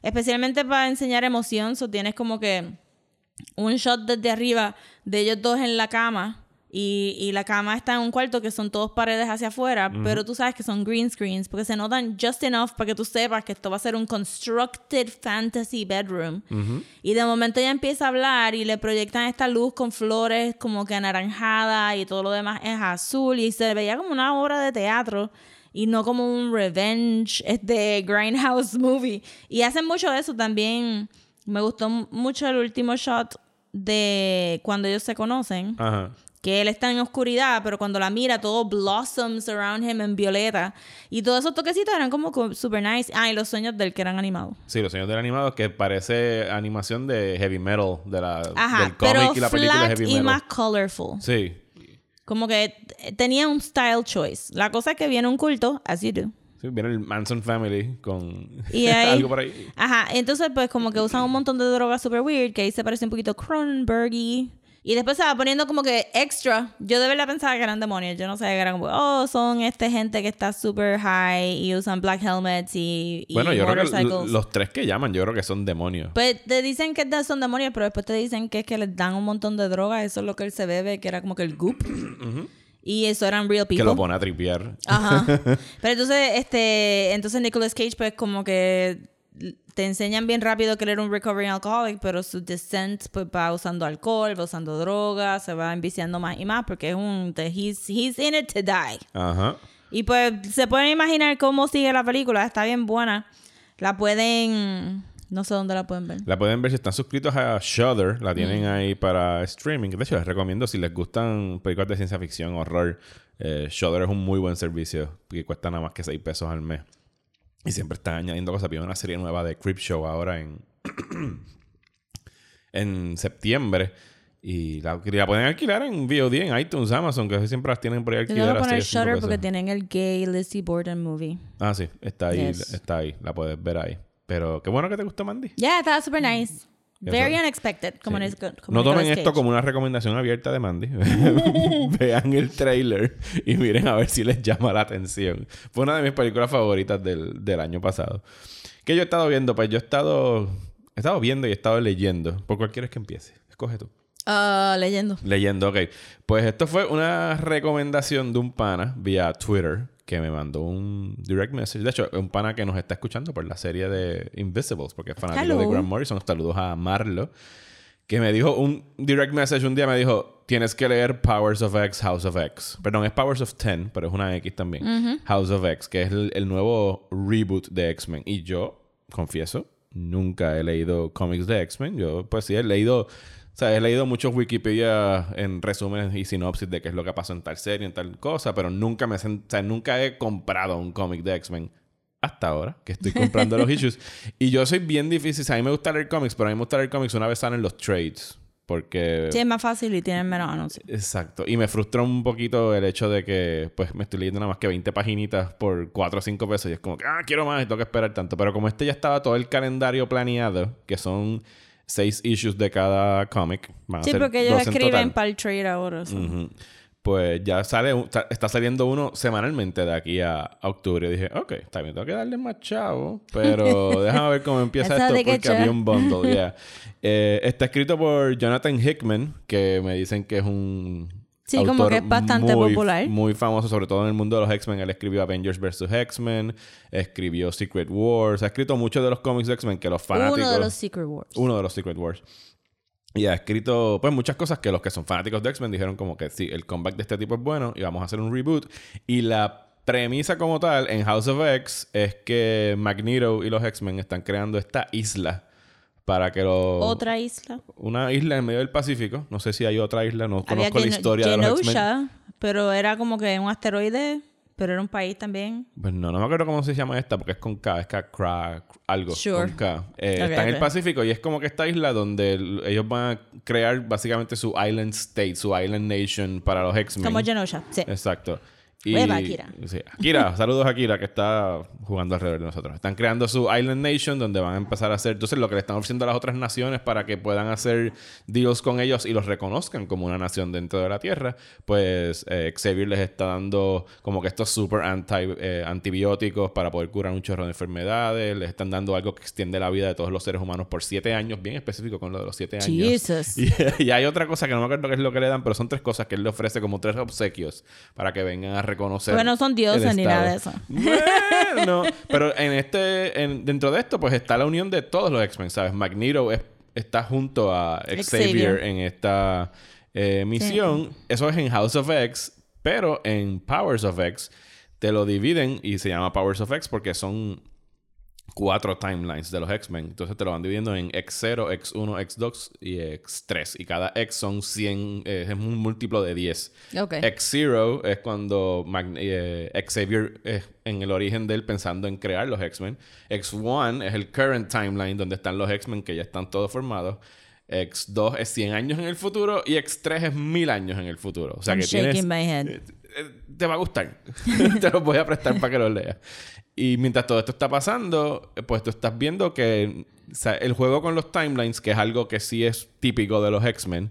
Especialmente para enseñar emoción. So tienes como que un shot desde arriba de ellos dos en la cama. Y, y la cama está en un cuarto que son todos paredes hacia afuera, pero tú sabes que son green screens porque se notan just enough para que tú sepas que esto va a ser un constructed fantasy bedroom. Y de momento ella empieza a hablar y le proyectan esta luz con flores como que anaranjada y todo lo demás es azul y se veía como una obra de teatro y no como un revenge este grindhouse movie. Y hacen mucho de eso también. Me gustó mucho el último shot de cuando ellos se conocen Ajá. Que él está en oscuridad, pero cuando la mira, todo blossoms around him en violeta. Y todos esos toquecitos eran como co- super nice. Ah, y los sueños del que eran animados. Sí, Los Señores del Animado, que parece animación de heavy metal, de la, Ajá, del cómic pero y la película de heavy y metal. más colorful. Sí. Como que t- tenía un style choice. La cosa es que viene un culto, as you do. Sí, viene el Manson Family con Y ahí, algo por ahí. Ajá, entonces pues como que usan un montón de drogas super weird, que ahí se parece un poquito Cronenberg y después se va poniendo como que extra. Yo de verdad pensaba que eran demonios. Yo no sabía que eran como, oh, son este gente que está super high y usan black helmets y, y Bueno, yo creo que los tres que llaman, yo creo que son demonios. Pues te dicen que son demonios, pero después te dicen que es que les dan un montón de drogas. Eso es lo que él se bebe, que era como que el goop. Y eso eran real people. que lo pone a tripear. Ajá. Pero entonces, este, entonces Nicolas Cage, pues como que te enseñan bien rápido que él era un recovering alcoholic, pero su descent pues va usando alcohol, va usando drogas, se va enviciando más y más porque es un... He's, he's in it to die. Ajá. Y pues se pueden imaginar cómo sigue la película. Está bien buena. La pueden... No sé dónde la pueden ver. La pueden ver si están suscritos a Shudder. La Mm. tienen ahí para streaming. De hecho, les recomiendo si les gustan películas de ciencia ficción, horror. Eh, Shudder es un muy buen servicio que cuesta nada más que 6 pesos al mes. Y siempre están añadiendo cosas. Vi una serie nueva de Creep Show ahora en, en septiembre. Y la, la pueden alquilar en VOD, en iTunes, Amazon, que siempre las tienen por ahí Yo tengo que alquiladas. poner Shutter porque tienen el gay Lizzie Borden movie. Ah, sí, está ahí, Yes. está ahí, la puedes ver ahí. Pero qué bueno que te gustó, Mandy. Yeah, estaba super nice. Very unexpected. Como Sí. Nic- como No tomen esto como una recomendación abierta de Mandy. Vean el trailer y miren a ver si les llama la atención. Fue una de mis películas favoritas del, del año pasado. ¿Qué yo he estado viendo? Pues yo he estado, he estado viendo y he estado leyendo. ¿Por cuál quieres que empiece? Escoge tú. Ah, leyendo. Leyendo, ok. Pues esto fue una recomendación de un pana vía Twitter que me mandó un direct message. De hecho, un pana que nos está escuchando por la serie de Invisibles, porque es fanático de. Grant Morrison. Saludos a Marlo. Que me dijo un direct message un día, me dijo, tienes que leer Powers of X, House of X. Perdón, es Powers of 10, pero es una X también. House of X, que es el, el nuevo reboot de X-Men. Y yo, confieso, nunca he leído cómics de X-Men. Yo, pues sí, he leído... O sea, he leído muchos Wikipedia en resúmenes y sinopsis de qué es lo que pasó en tal serie, en tal cosa, pero nunca me o sea, nunca he comprado un cómic de X-Men hasta ahora, que estoy comprando los issues. Y yo soy bien difícil. O sea, a mí me gusta leer cómics, pero a mí me gusta leer cómics una vez salen los trades. Porque. Sí, es más fácil y tienen menos anuncios. Exacto. Y me frustra un poquito el hecho de que, pues, me estoy leyendo nada más que 20 paginitas por 4 o 5 pesos. Y es como que, ah, quiero más y tengo que esperar tanto. Pero como este ya estaba todo el calendario planeado, que son 6 issues de cada cómic. Sí, porque ellos 12 en escriben para el trade ahora. Pues ya sale, está, saliendo uno semanalmente de aquí a, a octubre. Y dije, ok, está bien, tengo que darle más chavo. Pero déjame ver cómo empieza esto porque había un bundle, yeah. Eh, está escrito por Jonathan Hickman, que me dicen que es un. Sí, como que es bastante muy- popular. Muy famoso, sobre todo en el mundo de los X-Men. Él escribió Avengers vs. X-Men, escribió Secret Wars, ha escrito muchos de los cómics de X-Men que los fanáticos. Uno de los Secret Wars. Uno de los Secret Wars. Y ha escrito, pues, muchas cosas que los que son fanáticos de X-Men dijeron como que sí, el comeback de este tipo es bueno y vamos a hacer un reboot. Y la premisa como tal en House of X es que Magneto y los X-Men están creando esta isla para que los... Otra isla. Una isla en medio del Pacífico. No sé si hay otra isla, no Había conozco la historia de los X-Men. Pero era como que un asteroide, pero era un país también. Pues no, no me acuerdo cómo se llama esta, porque es con K, es K, Kra- algo. Sure. Con K. Eh, está en el. Pacífico y es como que esta isla donde el- ellos van a crear básicamente su Island State, su Island Nation para los X-Men. Como Genosha, sí. Exacto. Y, Hueva, Akira. Sí, Akira, saludos a Akira que está jugando alrededor de nosotros. Están creando su Island Nation donde van a empezar a hacer, entonces lo que le están ofreciendo a las otras naciones para que puedan hacer deals con ellos y los reconozcan como una nación dentro de la Tierra, pues eh, Xavier les está dando como que estos super anti, eh, antibióticos para poder curar un chorro de enfermedades, les están dando algo que extiende la vida de todos los seres humanos por siete años, bien específico con lo de los siete años. Jesus. Y, y hay otra cosa que no me acuerdo qué es lo que le dan, pero son tres cosas que él le ofrece como tres obsequios para que vengan a reconocer. Porque no son dioses ni nada de eso. Bueno, pero en este, en- dentro de esto, pues está la unión de todos los X-Men, ¿sabes? Magneto es- está junto a Xavier, Xavier. en esta eh, misión. Eso es en House of X, pero en Powers of X te lo dividen y se llama Powers of X porque son cuatro timelines de los X-Men. Entonces te lo van dividiendo en X0, X1, X2 y X3. Y cada X son 100, eh, es un múltiplo de 10. Ok. X0 es cuando eh, Xavier es en el origen de él pensando en crear los X-Men. X1 es el current timeline donde están los X-Men que ya están todos formados. X2 es 100 años en el futuro y X3 es 1000 años en el futuro. O sea I'm que tienes my head. eh, te va a gustar. te los voy a prestar para que los leas. Y mientras todo esto está pasando, eh, pues tú estás viendo que o sea, el juego con los timelines, que es algo que sí es típico de los X-Men,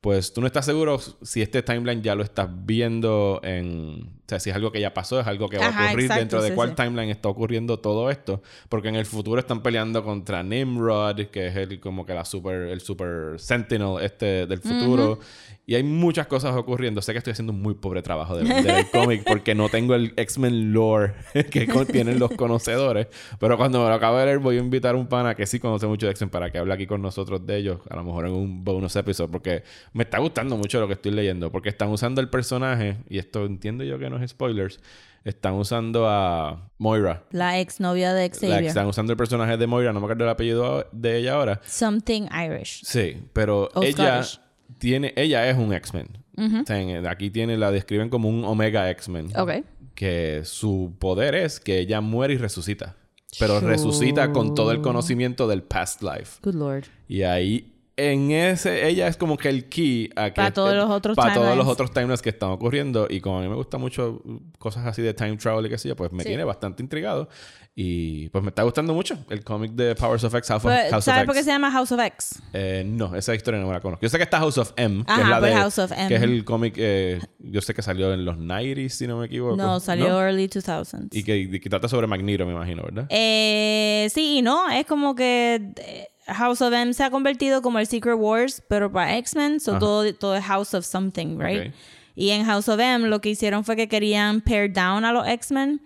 pues tú no estás seguro si este timeline ya lo estás viendo en... O sea, si es algo que ya pasó, es algo que va a ocurrir exacto, dentro de sí, cuál sí. timeline está ocurriendo todo esto. Porque en el futuro están peleando contra Nimrod, que es el como que la super, el super sentinel este del futuro. Y hay muchas cosas ocurriendo. Sé que estoy haciendo un muy pobre trabajo del, del cómic porque no tengo el X-Men lore que con- tienen los conocedores. Pero cuando me lo acabe de leer, voy a invitar a un pana que sí conoce mucho de X-Men para que hable aquí con nosotros de ellos. A lo mejor en un bonus episode. Porque me está gustando mucho lo que estoy leyendo. Porque están usando el personaje, y esto entiendo yo que no spoilers. Están usando a Moira. La exnovia de La- Xavier. están usando el personaje de Moira, no me acuerdo el apellido de ella ahora. Something Irish. Sí, pero O ella Scottish. tiene, ella es un X-Men. O sea, en- aquí tiene, la describen como un Omega X-Men. Ok. Que su poder es que ella muere y resucita. Pero resucita con todo el conocimiento del past life. Good lord. Y ahí, en ese, ella es como que el key a que Pa' todos los otros Para todos los otros timelines que están ocurriendo. Y como a mí me gustan mucho cosas así de time travel y qué sé yo, pues me Sí. tiene bastante intrigado. Y pues me está gustando mucho el cómic de Powers of X, House, of- Pues, House ¿Sabes por qué se llama House of X? Eh, no, esa historia no me la conozco. Yo sé que está House of M, que Ajá, es la pues de, House of M. que es el cómic, eh, yo sé que salió en los 90s, si no me equivoco. No, salió early 2000s. Y que, y que trata sobre Magneto, me imagino, ¿verdad? Eh, sí y no. Es como que eh, House of M se ha convertido como el Secret Wars, pero para X-Men, so Ajá. todo, todo es House of Something, right? Ok. Y en House of M lo que hicieron fue que querían pair down a los X-Men.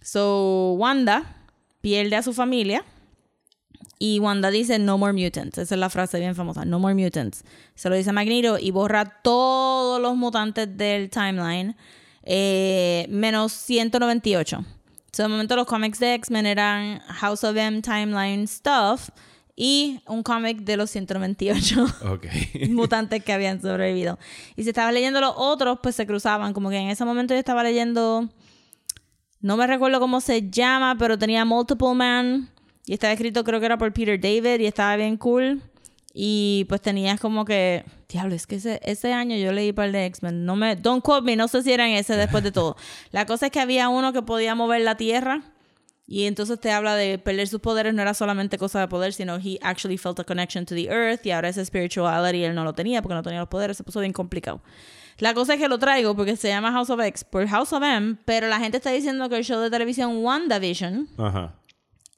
So Wanda pierde a su familia. Y Wanda dice no more mutants. Esa es la frase bien famosa. No more mutants. Se lo dice a Magneto y borra todos los mutantes del timeline. eh, menos 198. So, de momento los cómics de X-Men eran House of M timeline stuff. Y un cómic de los 198 Ok. mutantes que habían sobrevivido. Y si estabas leyendo los otros, pues se cruzaban. Como que en ese momento yo estaba leyendo. No me recuerdo cómo se llama, pero tenía Multiple Man. Y estaba escrito, creo que era por Peter David. Y estaba bien cool. Y pues tenías como que. Diablo, es que ese, ese año yo leí par de X-Men. No me. Don't quote me, no sé si eran ese después de todo. La cosa es que había uno que podía mover la tierra. Y entonces te habla de perder sus poderes, no era solamente cosa de poder, sino he actually felt a connection to the earth y ahora esa spirituality él no lo tenía porque no tenía los poderes, se puso bien complicado. La cosa es que lo traigo porque se llama House of X por House of M, pero la gente está diciendo que el show de televisión WandaVision Ajá.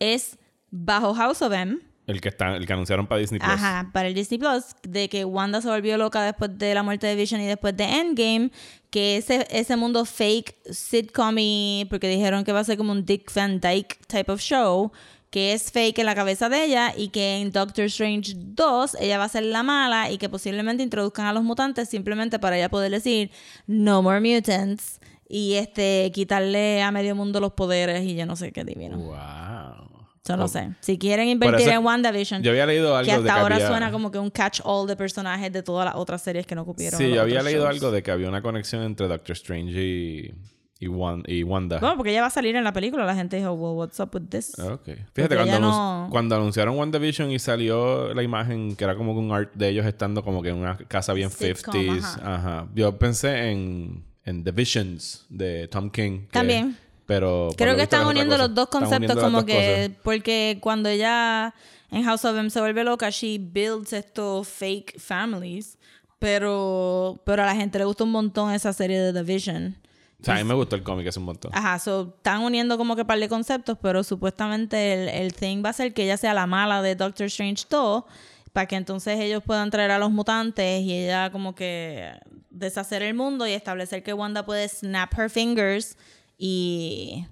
es bajo House of M. El que, está, el que anunciaron para Disney Plus. Ajá, para el Disney Plus, de que Wanda se volvió loca después de la muerte de Vision y después de Endgame, que ese, ese mundo fake sitcom y porque dijeron que va a ser como un Dick Van Dyke type of show, que es fake en la cabeza de ella y que en Doctor Strange 2 ella va a ser la mala y que posiblemente introduzcan a los mutantes simplemente para ella poder decir no more mutants y este quitarle a medio mundo los poderes y yo no sé qué divino. Wow. Yo no Oh. sé. Si quieren invertir eso- en WandaVision, Yo había leído algo que hasta ahora había- suena como que un catch-all de personajes de todas las otras series que no cupieron. Sí, yo había leído shows. algo de que había una conexión entre Doctor Strange y, y, Wan- y Wanda. Bueno, porque ella va a salir en la película. La gente dijo, well, what's up with this? Ok. Fíjate, cuando, no- cuando anunciaron WandaVision y salió la imagen que era como un art de ellos estando como que en una casa bien Sitcom, 50s. ajá. Ajá. Yo pensé en, en The Visions de Tom King. que- También. Pero. Creo que están es uniendo los dos conceptos como que... cosas. Porque cuando ella en House of M se vuelve loca, she builds estos fake families. Pero, pero a la gente le gusta un montón esa serie de The Vision. O sea, a mí me gustó el cómic hace un montón. Ajá, so, están uniendo como que par de conceptos, pero supuestamente el, el thing va a ser que ella sea la mala de Doctor Strange 2, para que entonces ellos puedan traer a los mutantes y ella como que deshacer el mundo y establecer que Wanda puede snap her fingers y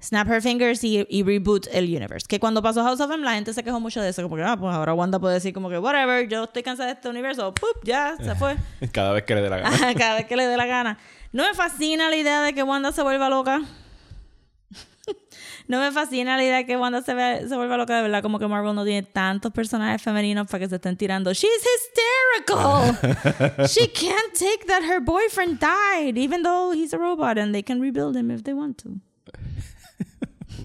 snap her fingers y, y reboot el universe. Que cuando pasó House of M la gente se quejó mucho de eso, como que ah, pues ahora Wanda puede decir como que whatever, yo estoy cansada de este universo, ¡pup! ya se fue. Cada vez que le dé la gana. Cada vez que le dé la gana. No me fascina la idea de que Wanda se vuelva loca. No me fascina la idea de que Wanda se, ve- se vuelva loca de verdad. Como que Marvel no tiene tantos personajes femeninos para que se estén tirando. She's hysterical. She can't take that her boyfriend died, even though he's a robot and they can rebuild him if they want to.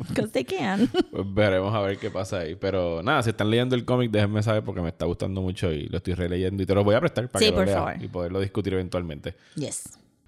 Because they can. Pues veremos a ver qué pasa ahí. Pero nada, si están leyendo el cómic, déjenme saber porque me está gustando mucho y lo estoy releyendo y te lo voy a prestar para Sí, que lo por leas favor. y poderlo discutir eventualmente. yes.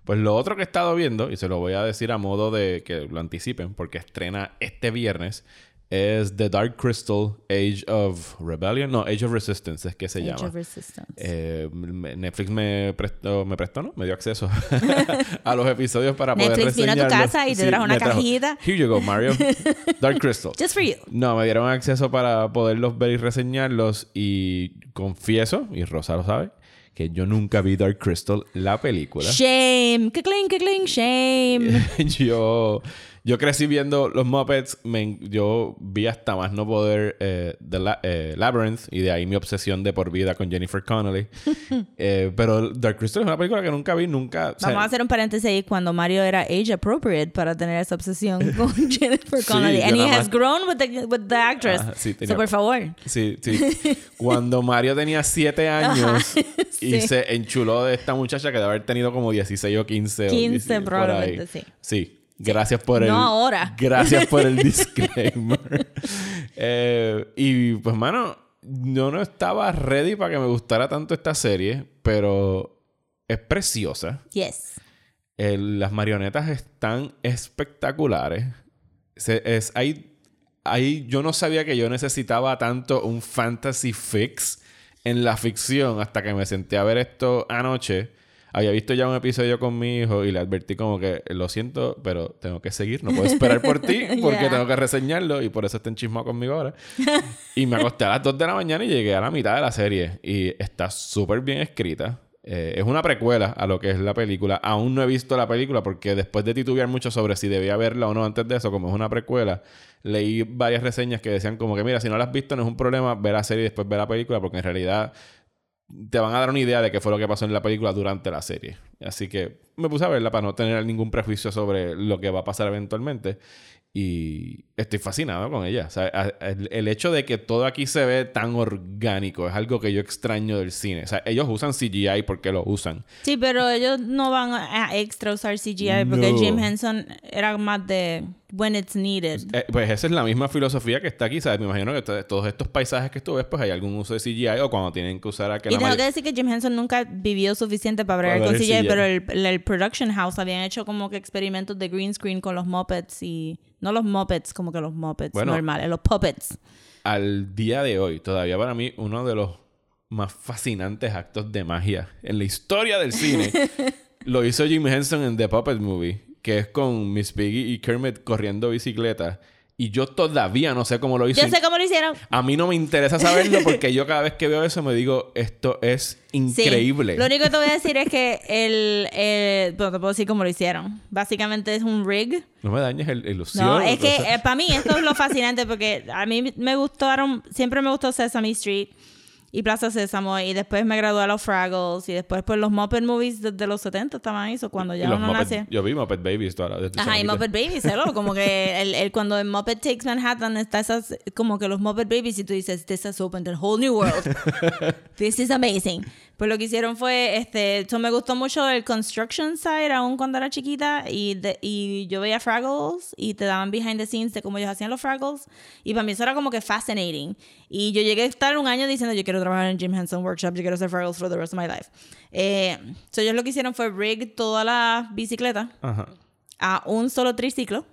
Pues lo otro que he estado viendo, y se lo voy a decir a modo de que lo anticipen, porque estrena este viernes, es The Dark Crystal Age of Rebellion. No, Age of Resistance es que se Age llama. of Resistance. Eh, Netflix me prestó, me prestó, ¿no? Me dio acceso a los episodios para poder Netflix vino a tu casa y te trajo una trajo. cajita. Here you go, Mario. Dark Crystal. Just for you. No, me dieron acceso para poderlos ver y reseñarlos y confieso, y Rosa lo sabe, que yo nunca vi Dark Crystal, la película. Shame. Que cling, que cling, shame. yo, yo crecí viendo los Muppets, me- yo vi hasta más no poder eh, The La- eh, Labyrinth y de ahí mi obsesión de por vida con Jennifer Connelly. Eh, pero Dark Crystal es una película que nunca vi, nunca... o sea, Vamos a hacer un paréntesis ahí cuando Mario era age appropriate para tener esa obsesión con Jennifer Sí, Connelly. yo And he nada has más- grown with the, with the actress. Ajá, sí, so, tenía- por favor. Sí, sí. Cuando Mario tenía 7 años y sí. se enchuló de esta muchacha que debe haber tenido como 16 o 15. o 15 16 por probablemente, ahí. sí. Sí. Gracias por No el... ahora. Gracias por el disclaimer. Eh, y pues, mano, yo no estaba ready para que me gustara tanto esta serie, pero es preciosa. Yes. Las marionetas están espectaculares. Se- es, hay, hay, yo no sabía que yo necesitaba tanto un fantasy fix en la ficción hasta que me senté a ver esto anoche. Había visto ya un episodio con mi hijo y le advertí como que lo siento, pero tengo que seguir, no puedo esperar por ti porque Yeah. tengo que reseñarlo y por eso está enchismado conmigo ahora. y me acosté a las 2 de la mañana y llegué a la mitad de la serie y está súper bien escrita. Eh, es una precuela a lo que es la película. Aún no he visto la película porque después de titubear mucho sobre si debía verla o no antes de eso, como es una precuela, leí varias reseñas que decían como que mira, si no la has visto no es un problema ver la serie y después ver la película porque en realidad te van a dar una idea de qué fue lo que pasó en la película durante la serie. Así que me puse a verla para no tener ningún prejuicio sobre lo que va a pasar eventualmente. Y estoy fascinado con ella. O sea, el, el hecho de que todo aquí se ve tan orgánico es algo que yo extraño del cine. O sea, ellos usan CGI porque lo usan. Sí, pero ellos no van a extra usar CGI porque No. Jim Henson era más de when it's needed. Eh, pues esa es la misma filosofía que está aquí, ¿sabes? Me imagino que to- todos estos paisajes que tú ves, pues hay algún uso de CGI o cuando tienen que usar a que Y tengo que decir que Jim Henson nunca vivió suficiente para bregar con CGI, CGI. pero el, el- el production house habían hecho como que experimentos de green screen con los Muppets y... No los Muppets, como que los Muppets Bueno. normales, los puppets. al día de hoy, todavía para mí, uno de los más fascinantes actos de magia en la historia del cine lo hizo Jim Henson en The Puppet Movie, que es con Miss Piggy y Kermit corriendo bicicleta. Y yo todavía no sé cómo lo hizo. Yo sé cómo lo hicieron. A mí no me interesa saberlo porque yo cada vez que veo eso me digo, esto es Sí. increíble. Lo único que te voy a decir es que el... el bueno, te puedo decir cómo lo hicieron. Básicamente es un rig. No me dañes el ilusión. No, es que eh, para mí esto es lo fascinante porque a mí me gustaron, siempre me gustó Sesame Street y Plaza Sésamo y después me gradué a los Fraggles y después pues los Muppet Movies desde los 70 estaban ahí, so cuando ya uno Muppet- nace. Yo vi Muppet Babies toda la desde Ajá, y. Muppet Babies, hello, como que el, el- cuando en Muppet Takes Manhattan está esas, como que los Muppet Babies y tú dices, this has opened a whole new world. This is amazing. Pues lo que hicieron fue, este, eso me gustó mucho el construction side aún cuando era chiquita y, de- y yo veía Fraggles y te daban behind the scenes de cómo ellos hacían los Fraggles y para mí eso era como que fascinating. Y yo llegué a estar un año diciendo, yo quiero trabajar en Jim Henson Workshop, yo quiero hacer Fraggles for the rest of my life. Eh, so ellos lo que hicieron fue rig toda la bicicleta Ajá. a un solo triciclo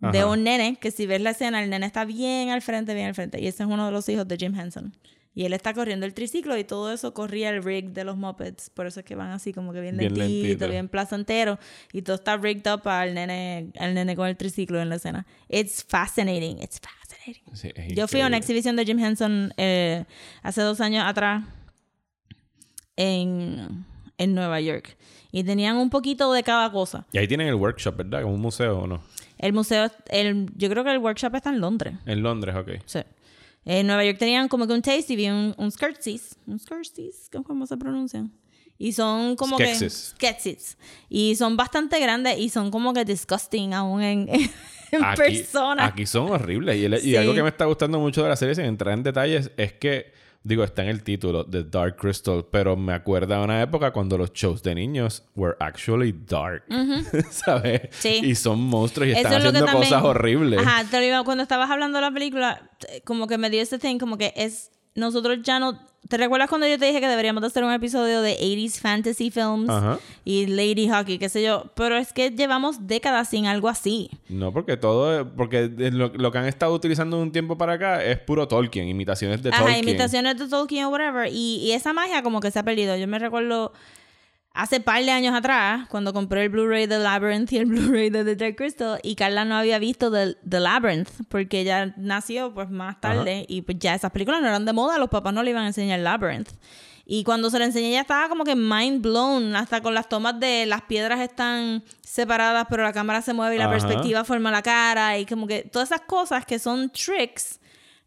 de Ajá. un nene, que si ves la escena, el nene está bien al frente, bien al frente. Y ese es uno de los hijos de Jim Henson. Y él está corriendo el triciclo y todo eso corría el rig de los Muppets. Por eso es que van así como que bien, Bien lentito, lentito. bien placentero. Y todo está rigged up al nene, al nene con el triciclo en la escena. It's fascinating. It's fascinating. Sí, es Yo fui a una exhibición de Jim Henson eh, hace dos años atrás en, en Nueva York. Y tenían un poquito de cada cosa. Y ahí tienen el workshop, ¿verdad? Como un museo o no. El museo, el, yo creo que el workshop está en Londres. En Londres, ok. Sí. En Nueva York tenían como que un taste y vi un, un skirtsies. Un skirtsies, ¿cómo se pronuncian? Y son como Skeksis. que... Skeksis. Y son bastante grandes y son como que disgusting aún en, en aquí, persona. Aquí son horribles. Y, el- y Sí. algo que me está gustando mucho de la serie, sin entrar en detalles, es que, digo, está en el título, The Dark Crystal, pero me acuerda de una época cuando los shows de niños were actually dark. ¿Sabes? Sí. Y son monstruos y Eso están es haciendo también- cosas horribles. Ajá, te lo iba- cuando estabas hablando de la película, como que me dio ese thing, como que es nosotros ya no... ¿Te recuerdas cuando yo te dije que deberíamos de hacer un episodio de 80s fantasy films Ajá. y Lady Hockey, qué sé yo? Pero es que llevamos décadas sin algo así. No, porque todo, porque lo, lo que han estado utilizando un tiempo para acá es puro Tolkien, imitaciones de Ajá, Tolkien. imitaciones de Tolkien o whatever. Y, y esa magia como que se ha perdido. Yo me recuerdo hace par de años atrás, cuando compré el Blu-ray de Labyrinth y el Blu-ray de The Dark Crystal, y Carla no había visto The, The Labyrinth, porque ella nació pues más tarde, y pues ya esas películas no eran de moda, los papás no le iban a enseñar Labyrinth. Y cuando se le enseñé ella estaba como que mind blown, hasta con las tomas de las piedras están separadas, pero la cámara se mueve y la Ajá. perspectiva forma la cara, y como que todas esas cosas que son tricks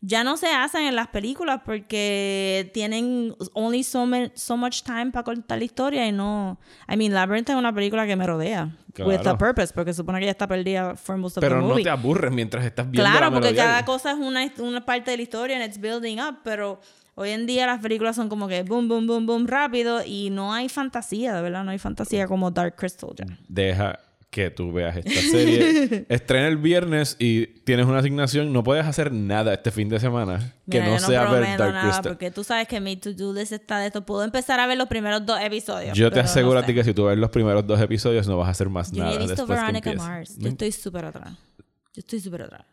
ya no se hacen en las películas porque tienen only so, ma- so much time para contar la historia y no... I mean, Labyrinth es una película que me rodea. With a Claro. purpose, porque supone que ya está perdida for most of Pero the no movie. te aburres mientras estás viendo Claro, la porque cada cosa es una, una parte de la historia and it's building up, pero hoy en día las películas son como que boom, boom, boom, boom, rápido y no hay fantasía, de verdad, no hay fantasía como Dark Crystal ya. Deja que tú veas esta serie. Estrena el viernes y tienes una asignación. No puedes hacer nada este fin de semana que Mira, no yo sea ver Dark nada, Crystal. Porque tú sabes que mi to-do list está de esto. Puedo empezar a ver los primeros dos episodios. Yo te no aseguro a sé. ti que si tú ves los primeros dos episodios no vas a hacer más Yo nada he visto Veronica. Mars. No Yo estoy súper atrás. Yo estoy súper atrás.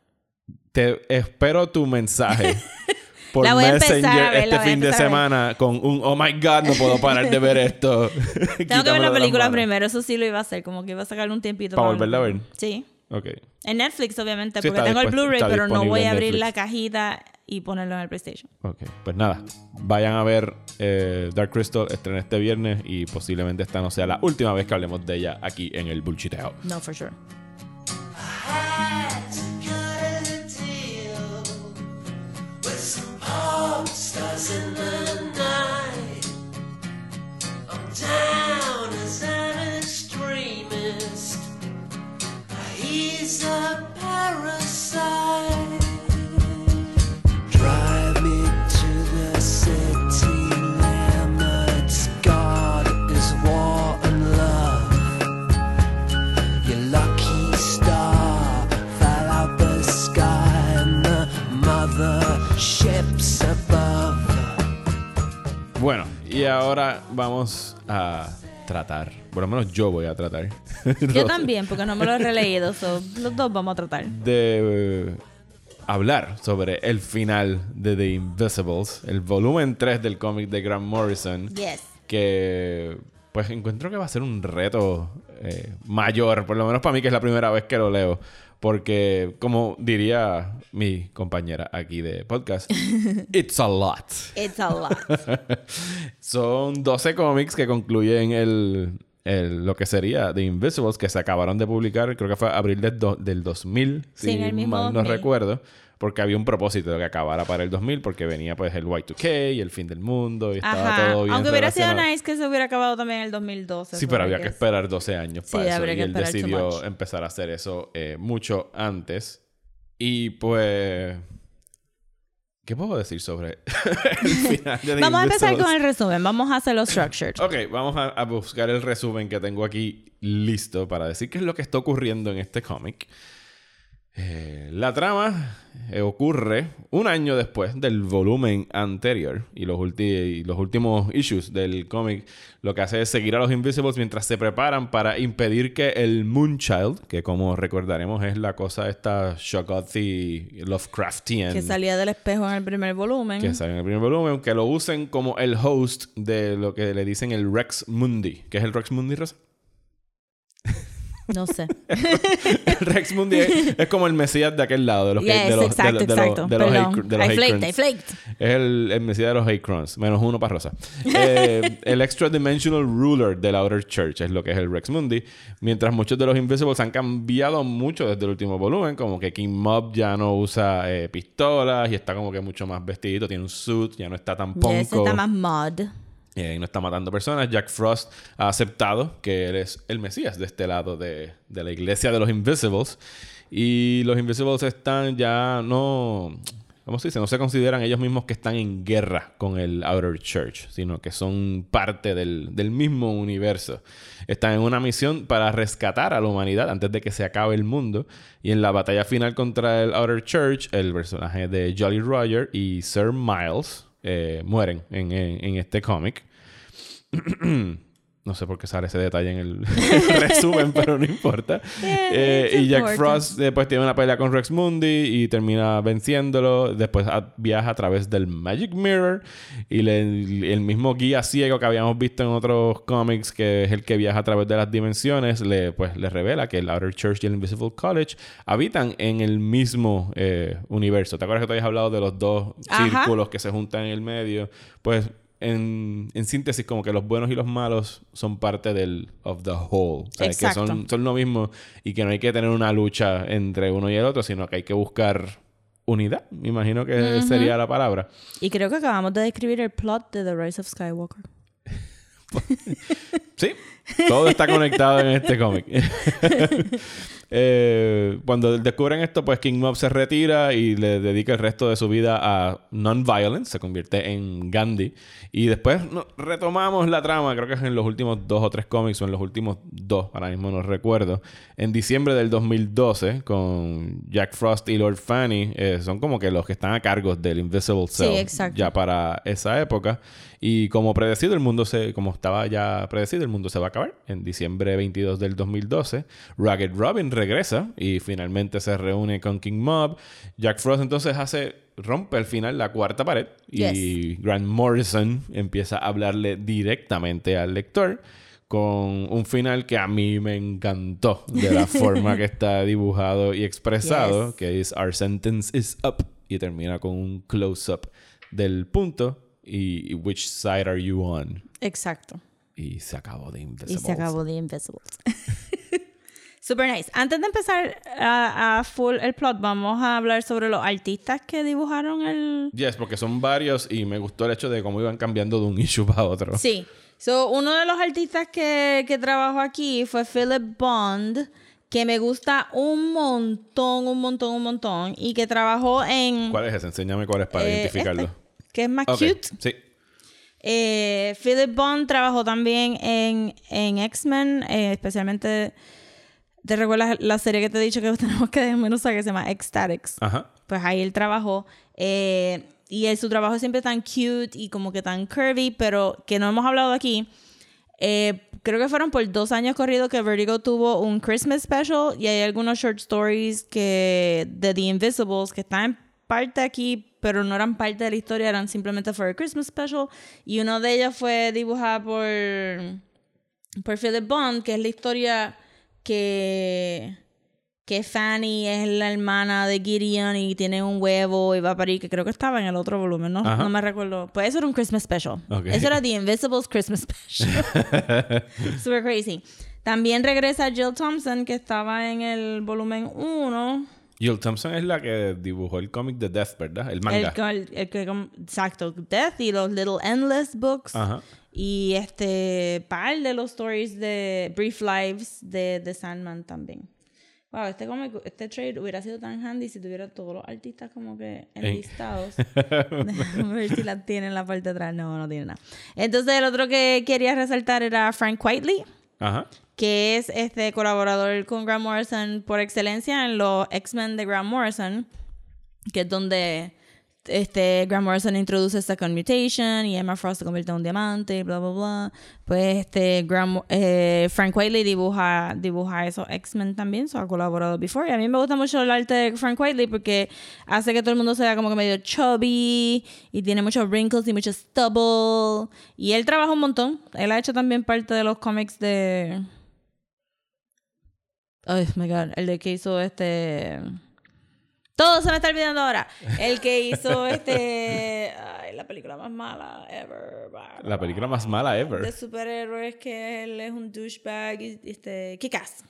Te espero tu mensaje por La voy a empezar Messenger a ver, la este voy a fin de a ver. semana con un oh my god, no puedo parar de ver esto. Tengo que ver la película primero. Eso sí lo iba a hacer. Como que iba a sacarle un tiempito. ¿Para volverla a ver? Sí. Ok. En Netflix, obviamente. Sí, porque está tengo el dispuesto- Blu-ray, está pero no disponible voy en a abrir Netflix. la cajita y ponerlo en el PlayStation. Ok, pues nada, vayan a ver eh, Dark Crystal, estrena este viernes y posiblemente esta no sea la última vez que hablemos de ella aquí en el Bullshiteo. No, for sure. Y ahora vamos a tratar, por lo menos yo voy a tratar. Yo también, porque no me lo he releído. so, los dos vamos a tratar. de eh, hablar sobre el final de The Invisibles, el volumen 3 del cómic de Grant Morrison. Yes. que pues encuentro que va a ser un reto eh, mayor, por lo menos para mí que es la primera vez que lo leo, porque como diría mi compañera aquí de podcast, it's a lot. It's a lot. Son 12 cómics que concluyen el, el- lo que sería The Invisibles, que se acabaron de publicar, creo que fue abril del, do- del 2000, Sí, si en el mismo mal no 2000. recuerdo. Porque había un propósito de que acabara para el 2000, porque venía pues el Y2K y el fin del mundo y estaba Ajá. todo bien Aunque hubiera sido nice que se hubiera acabado también en el 2012. Sí, pero había que esperar 12 años Sí, para eso. Y él decidió empezar a hacer eso eh, mucho antes. Y pues. ¿Qué puedo decir sobre el final de Vamos a empezar con el resumen. Vamos a hacerlo structured. Ok, vamos a, a buscar el resumen que tengo aquí listo para decir qué es lo que está ocurriendo en este cómic. Eh, la trama eh, ocurre un año después del volumen anterior y los, ulti- y los últimos issues del cómic lo que hace es seguir a los Invisibles mientras se preparan para impedir que el Moonchild, que como recordaremos es la cosa esta Shoggothi Lovecraftian Que salía del espejo en el primer volumen. que sale en el primer volumen, que lo usen como el host de lo que le dicen el Rex Mundi. ¿Qué es el Rex Mundi, Rosa? No sé. El Rex Mundi es, es como el Mesías de aquel lado, de los, yes, de los, exacto, de, los- de los- exacto. de los Perdón. hate- de los I hate flaked, crons. I flaked. Es el, el Mesías de los Hate Crons, menos uno para Rosa. Eh, el Extra Dimensional Ruler de la Outer Church es lo que es el Rex Mundi. Mientras muchos de los Invisibles han cambiado mucho desde el último volumen, como que King Mob ya no usa eh, pistolas y está como que mucho más vestidito, tiene un suit, ya no está tan ponco. Yes, está más mod. Eh, no está matando personas. Jack Frost ha aceptado que él es el Mesías de este lado de, de la iglesia de los Invisibles. Y los Invisibles están ya no. ¿Cómo se dice? No se consideran ellos mismos que están en guerra con el Outer Church, sino que son parte del, del mismo universo. Están en una misión para rescatar a la humanidad antes de que se acabe el mundo. Y en la batalla final contra el Outer Church, el personaje de Jolly Roger y Sir Miles, eh, mueren en, en- en este cómic. No sé por qué sale ese detalle en el resumen, pero no importa. Eh, it's y Jack important. Frost después tiene una pelea con Rex Mundi y termina venciéndolo. Después a- viaja a través del Magic Mirror y le- el mismo guía ciego que habíamos visto en otros cómics, que es el que viaja a través de las dimensiones, le, pues, le revela que el Outer Church y el Invisible College habitan en el mismo eh, universo. ¿Te acuerdas que te habías hablado de los dos Ajá. círculos que se juntan en el medio? Pues en, en síntesis, como que los buenos y los malos son parte del of the whole. O sea, que Exacto. son, son lo mismo y que no hay que tener una lucha entre uno y el otro, sino que hay que buscar unidad. Me imagino que sería la palabra. Y creo que acabamos de describir el plot de The Rise of Skywalker. Sí, todo está conectado en este cómic. Eh, cuando descubren esto, pues King Mob se retira y le dedica el resto de su vida a non-violence, se convierte en Gandhi. Y después retomamos la trama, creo que es en los últimos dos o tres cómics, o en los últimos dos, ahora mismo no recuerdo. En diciembre del 2012, con Jack Frost y Lord Fanny, eh, son como que los que están a cargo del Invisible Sí, Cell exacto. ya para esa época. Y como predecido, el mundo se, como estaba ya predecido, el mundo se va a acabar. En diciembre 22 del 2012, Ragged Robin regresa y finalmente se reúne con King Mob. Jack Frost entonces hace, rompe al final la cuarta pared y Grant Morrison empieza a hablarle directamente al lector con un final que a mí me encantó de la forma que está dibujado y expresado, Yes. que es Our sentence is up y termina con un close-up del punto y y which side are you on Exacto. y se acabó de Y Invisibles. se acabó The Invisibles. Super nice. Antes de empezar a, a full el plot, vamos a hablar sobre los artistas que dibujaron el... Yes, porque son varios y me gustó el hecho de cómo iban cambiando de un issue para otro. Sí. So, uno de los artistas que, que trabajó aquí fue Philip Bond, que me gusta un montón, un montón, un montón, y que trabajó en... ¿Cuál es ese? Enséñame cuál es para eh, identificarlo. este, que es más cute. Sí. Eh, Philip Bond trabajó también en, en X-Men, eh, especialmente. ¿Te recuerdas la serie que te he dicho que tenemos que desmenuzar que se llama Ecstatics? Ajá. Pues ahí él trabajó. eh, y él- su trabajo es siempre tan cute y como que tan curvy, pero que no hemos hablado aquí. Eh, creo que fueron por dos años corridos que Vertigo tuvo un Christmas special y hay algunos short stories que de The Invisibles que están en parte aquí, pero no eran parte de la historia, eran simplemente for a Christmas special. Y uno de ellos fue dibujado por, por Philip Bond, que es la historia que, que Fanny es la hermana de Gideon y tiene un huevo y va a parir, que creo que estaba en el otro volumen, ¿no? Ajá. No me recuerdo. Pues eso era un Christmas special. Eso era The Invisibles Christmas special. Super crazy. También regresa Jill Thompson, que estaba en el volumen 1. Jill Thompson es la que dibujó el cómic de Death, ¿verdad? El manga. El, el- el exacto, Death y los Little Endless Books. Ajá. Y este par de los stories de Brief Lives de, de Sandman también. Wow, este cómic, este trade hubiera sido tan handy si tuviera todos los artistas como que enlistados. Déjame ver si la tiene en la parte de atrás. No, no tiene nada. Entonces, el otro que quería resaltar era Frank Whiteley, Ajá. Que es este colaborador con Grant Morrison por excelencia en los X-Men de Grant Morrison, que es donde este Grant Morrison introduce Second Mutation y Emma Frost se convierte en un diamante, bla, bla, bla. Pues este Grant eh, Frank Whiteley dibuja, dibuja esos X-Men también, so ha colaborado before. Y a mí me gusta mucho el arte de Frank Whiteley porque hace que todo el mundo sea como que medio chubby y tiene muchos wrinkles y mucho stubble. Y él trabaja un montón. Él ha hecho también parte de los cómics de... Ay, my God. El de que hizo este... Todo se me está olvidando ahora. El que hizo este... Ay, la película más mala ever. La película más mala ever. De superhéroes que él es un douchebag. y, Este... Kick-Ass.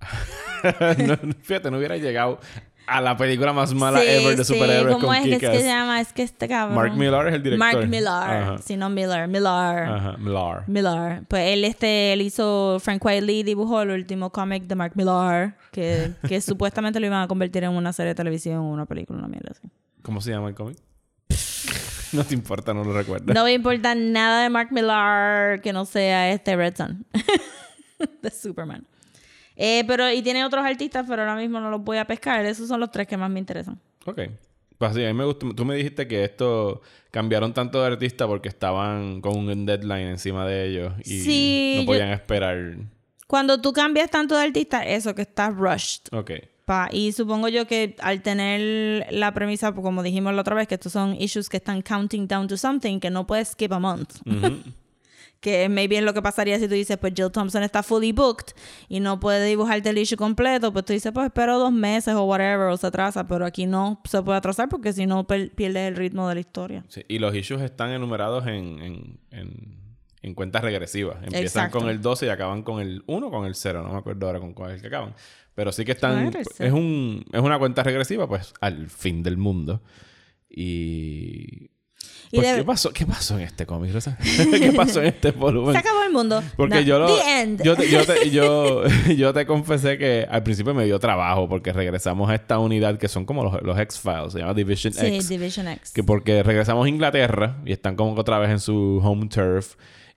no, fíjate, no hubiera llegado a la película más mala Sí, ever de sí, superhéroes ¿Cómo con es que, es que Kick-Ass. se llama? Es que este cabrón... Mark Millar es el director. Mark Millar. Si no Miller. Millar. Ajá, Millar. Millar. Pues él, este, él hizo, Frank Whiteley dibujó el último cómic de Mark Millar, que, que supuestamente lo iban a convertir en una serie de televisión o una película, una mierda así. ¿Cómo se llama el cómic? no te importa, no lo recuerdas. No me importa nada de Mark Millar que no sea este Red Sun de Superman. Eh, pero, y tiene otros artistas, pero ahora mismo no los voy a pescar. Esos son los tres que más me interesan. Ok. Pues sí, a mí me gustó. Tú me dijiste que esto cambiaron tanto de artista porque estaban con un deadline encima de ellos y Sí, no yo- podían esperar. Cuando tú cambias tanto de artista, eso que estás rushed. Ok. Pa- y supongo yo que al tener la premisa, pues, como dijimos la otra vez, que estos son issues que están counting down to something, que no puedes skip a month. que maybe es lo que pasaría si tú dices, pues Jill Thompson está fully booked y no puede dibujarte el issue completo, pues tú dices, pues espero dos meses o whatever, o se atrasa, pero aquí no se puede atrasar porque si no pierdes el ritmo de la historia. Sí, Y los issues están enumerados en, en, en, en cuentas regresivas. Empiezan Exacto. con el 12 y acaban con el 1 o con el 0. No me acuerdo ahora con cuál es el que acaban. Pero sí que están... Es, un, es una cuenta regresiva, pues, al fin del mundo. Y... Y Pues, de- ¿qué, pasó? ¿Qué pasó en este cómic, Rosa? ¿Qué pasó en este volumen? Se acabó el mundo. Porque No, yo lo. The end. Yo te, yo, te, yo, yo te confesé que al principio me dio trabajo porque regresamos a esta unidad que son como los, los X-Files, se llama Division sí, X. Division X. Que porque regresamos a Inglaterra y están como otra vez en su home turf.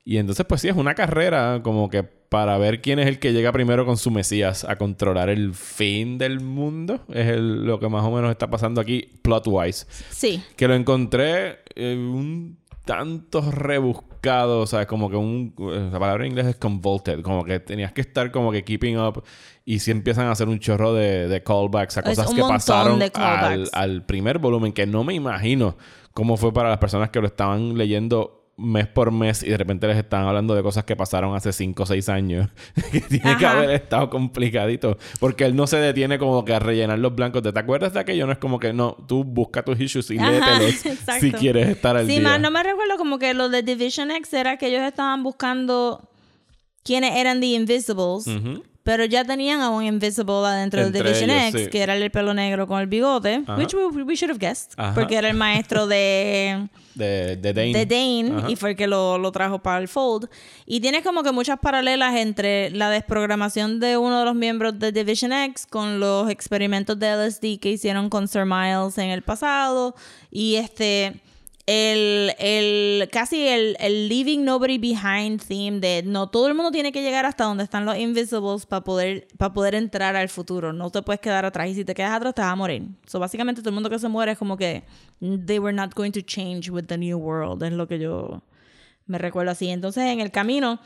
Y entonces, pues sí, es una carrera como que para ver quién es el que llega primero con su Mesías a controlar el fin del mundo. Es el- lo que más o menos está pasando aquí, plot-wise. Sí. Que lo encontré eh, un tanto rebuscado, o sea, como que un... La palabra en inglés es convoluted, como que tenías que estar como que keeping up y si empiezan a hacer un chorro de, de callbacks a cosas que pasaron al, al primer volumen, que no me imagino cómo fue para las personas que lo estaban leyendo mes por mes y de repente les estaban hablando de cosas que pasaron hace 5 o 6 años. que tiene que haber estado complicadito. Porque él no se detiene como que a rellenar los blancos. de, ¿Te acuerdas de aquello? No es como que no, tú busca tus issues y Ajá, léetelos exacto. si quieres estar al Sí, día. más no me recuerdo como que lo de Division X era que ellos estaban buscando quiénes eran The Invisibles, pero ya tenían a un Invisible adentro de Entre Division ellos, X, sí. que era el pelo negro con el bigote, Ajá. which we, we should have guessed, Ajá. porque era el maestro de, De, de Dane. de Dane y fue el que lo, lo trajo para el Fold. Y tienes como que muchas paralelas entre la desprogramación de uno de los miembros de Division X con los experimentos de LSD que hicieron con Sir Miles en el pasado y este el, el casi el, el leaving nobody behind theme de no todo el mundo tiene que llegar hasta donde están los invisibles para poder para poder entrar al futuro. No te puedes quedar atrás. Y si te quedas atrás te vas a morir. So básicamente todo el mundo que se muere es como que they were not going to change with the new world es lo que yo me recuerdo así. Entonces en el camino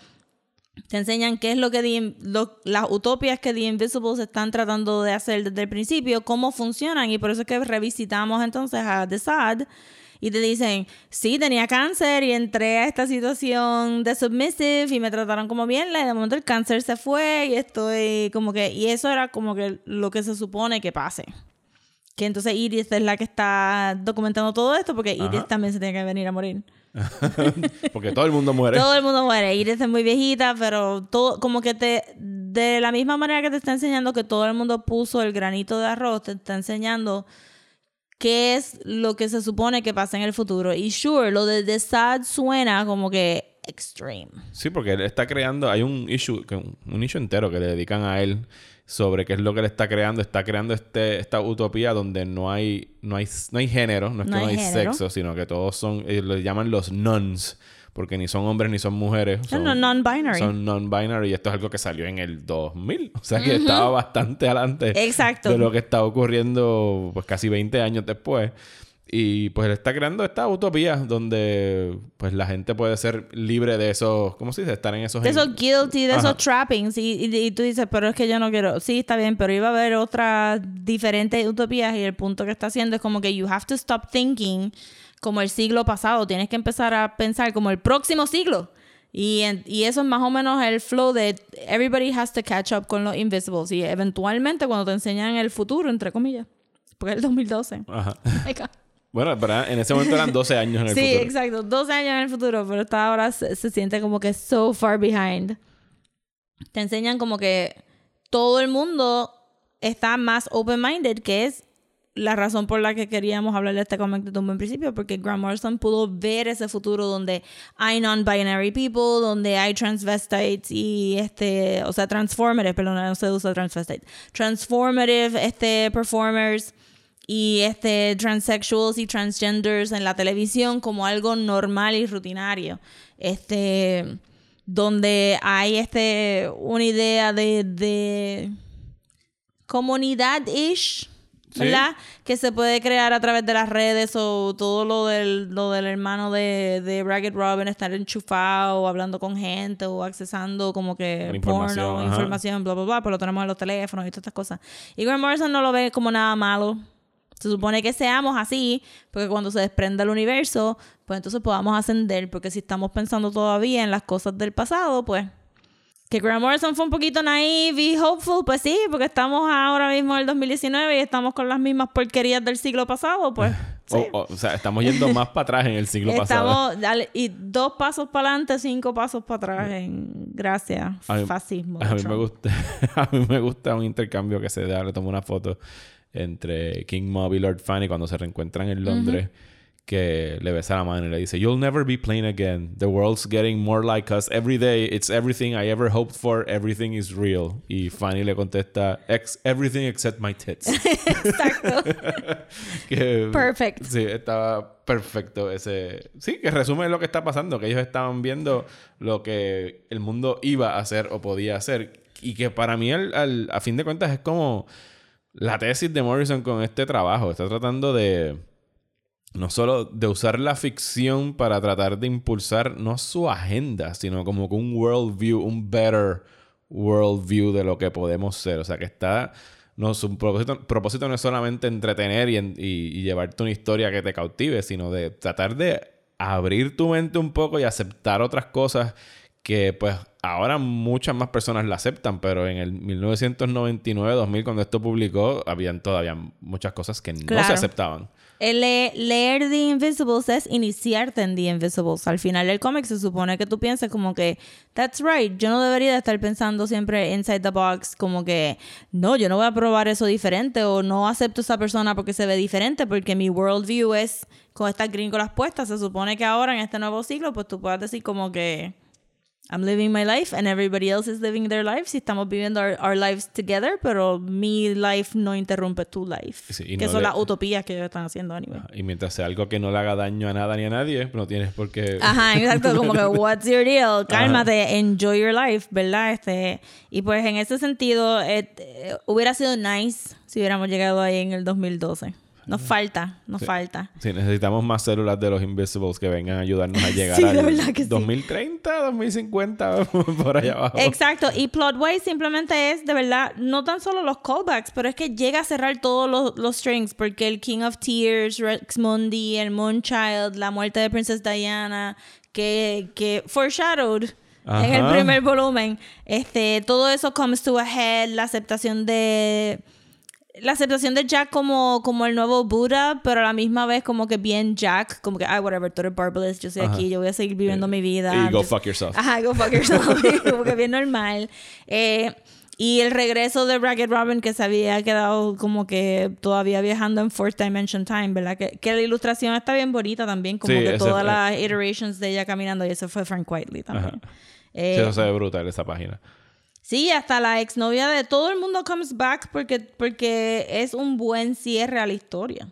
te enseñan qué es lo que The- las utopias que The Invisibles están tratando de hacer desde el principio, cómo funcionan, y por eso es que revisitamos entonces a The Sad y te dicen, sí, tenía cáncer y entré a esta situación de submissive y me trataron como bien, y de momento el cáncer se fue y estoy como que, y eso era como que lo que se supone que pase. Que entonces Iris es la que está documentando todo esto porque Iris Ajá. también se tiene que venir a morir. Porque todo el mundo muere. Todo el mundo muere. Iris es muy viejita, pero todo, como que te, de la misma manera que te está enseñando que todo el mundo puso el granito de arroz, te está enseñando qué es lo que se supone que pasa en el futuro. Y sure, lo de The Sad suena como que extreme. Sí, porque él está creando, hay un issue, un issue entero que le dedican a él sobre qué es lo que él está creando. Está creando este, esta utopía donde no hay, no hay, no hay género, no es No que no hay hay sexo, sino que todos son, ellos le llaman los nuns, porque ni son hombres ni son mujeres. Son, no, non-binary. Son non-binary y esto es algo que salió en el 2000. O sea que estaba bastante adelante Exacto. de lo que está ocurriendo pues casi 20 años después. Y pues él está creando esta utopía donde pues la gente puede ser libre de esos, ¿cómo se dice? Estar en esos... De esos guilty, de Ajá. esos trappings. Y, y, y tú dices, pero es que yo no quiero. Sí, está bien, pero iba a haber otras diferentes utopías. Y el punto que está haciendo es como que you have to stop thinking como el siglo pasado. Tienes que empezar a pensar como el próximo siglo. Y, en- y eso es más o menos el flow de everybody has to catch up con los invisibles. Y eventualmente, cuando te enseñan el futuro, entre comillas, porque es el 2012. Ajá. Bueno, ¿verdad? En ese momento eran 12 años en el Sí, futuro. exacto. 12 años en el futuro, pero está ahora se, se siente como que so far behind. Te enseñan como que todo el mundo está más open-minded, que es la razón por la que queríamos hablar de este cómic desde un buen principio, porque Grant Morrison pudo ver ese futuro donde hay non-binary people, donde hay transvestites y este, o sea, transformative, perdón, no se usa transvestite, transformative este, performers y este transsexuals y transgenders en la televisión como algo normal y rutinario. Este donde hay este una idea de, de comunidad ish Sí. ¿verdad? Que se puede crear a través de las redes o todo lo del, lo del hermano de, de Ragged Robin estar enchufado, hablando con gente o accesando como que información, porno, ajá. información, bla, bla, bla, pero lo tenemos en los teléfonos y todas estas cosas. Y Grant Morrison no lo ve como nada malo. Se supone que seamos así, porque cuando se desprenda el universo, pues entonces podamos ascender, porque si estamos pensando todavía en las cosas del pasado, pues que Grant Morrison fue un poquito naive y hopeful, pues sí, porque estamos ahora mismo en el 2019 y estamos con las mismas porquerías del siglo pasado, pues. sí. O, o- o sea, estamos yendo más para atrás en el siglo pasado. Estamos, y dos pasos para adelante, cinco pasos para atrás en gracias, A mí- fascismo. A mí, me gusta, a mí me gusta un intercambio que se da. Le tomo una foto entre King Mob y Lord Fanny cuando se reencuentran en Londres. Que le besa la mano y le dice: You'll never be plain again. The world's getting more like us every day. It's everything I ever hoped for. Everything is real. Y Fanny le contesta: "Ex- Everything except my tits. Exacto. que, Perfect. Sí, estaba perfecto ese. Sí, que resume lo que está pasando, que ellos estaban viendo lo que el mundo iba a hacer o podía hacer. Y que para mí, al, al- a fin de cuentas, es como la tesis de Morrison con este trabajo. Está tratando de. No solo de usar la ficción para tratar de impulsar no su agenda, sino como que un worldview, un better worldview de lo que podemos ser. O sea, que está. No, su propósito, propósito no es solamente entretener y, en- y- y llevarte una historia que te cautive, sino de tratar de abrir tu mente un poco y aceptar otras cosas que pues ahora muchas más personas la aceptan, pero en el 1999-2000 cuando esto publicó, habían todavía muchas cosas que no se aceptaban. Leer The Invisibles es iniciarte en The Invisibles. Al final del cómic se supone que tú pienses como que, that's right, yo no debería de estar pensando siempre inside the box, como que, no, yo no voy a probar eso diferente o no acepto a esa persona porque se ve diferente, porque mi worldview es con estas gringolas puestas. Se supone que ahora en este nuevo siglo, pues tú puedas decir como que, I'm living my life and everybody else is living their life. Si estamos viviendo our, our lives together, pero mi life no interrumpe tu life. Sí, y que no son le- las utopías que ellos están haciendo anyway. Y mientras sea algo que no le haga daño a nada ni a nadie, no tienes por qué... Ajá, exacto, como que what's your deal? Cálmate, enjoy your life, ¿verdad? Este, y pues en ese sentido eh, eh, hubiera sido nice si hubiéramos llegado ahí en el 2012. Nos falta, nos falta. Sí, necesitamos más células de los Invisibles que vengan a ayudarnos a llegar Sí, sí. 2030, 2050, por allá abajo. Exacto, y Plotwise simplemente es de verdad, no tan solo los callbacks, pero es que llega a cerrar todos los, los strings, porque el King of Tears, Rex Mundi, el Moonchild, la muerte de Princess Diana, que, que foreshadowed en el Ajá. primer volumen, este, todo eso comes to a head, la aceptación de la aceptación de Jack como, como el nuevo Buda, pero a la misma vez como que bien Jack, como que, ay, whatever, tú eres Barbaless, yo estoy Ajá. aquí, yo voy a seguir viviendo mi vida. Y go Just- fuck yourself. Ajá, go fuck yourself. como que bien normal. Eh, y el regreso de Ragged Robin que se había quedado como que todavía viajando en Fourth Dimension Time, ¿verdad? Que, que la ilustración está bien bonita también, como Sí, que todas fue- las iterations de ella caminando y eso fue Frank Whiteley también. Eh, Sí, eso se ve brutal, esa página. Sí, hasta la exnovia de todo el mundo comes back porque, porque es un buen cierre a la historia.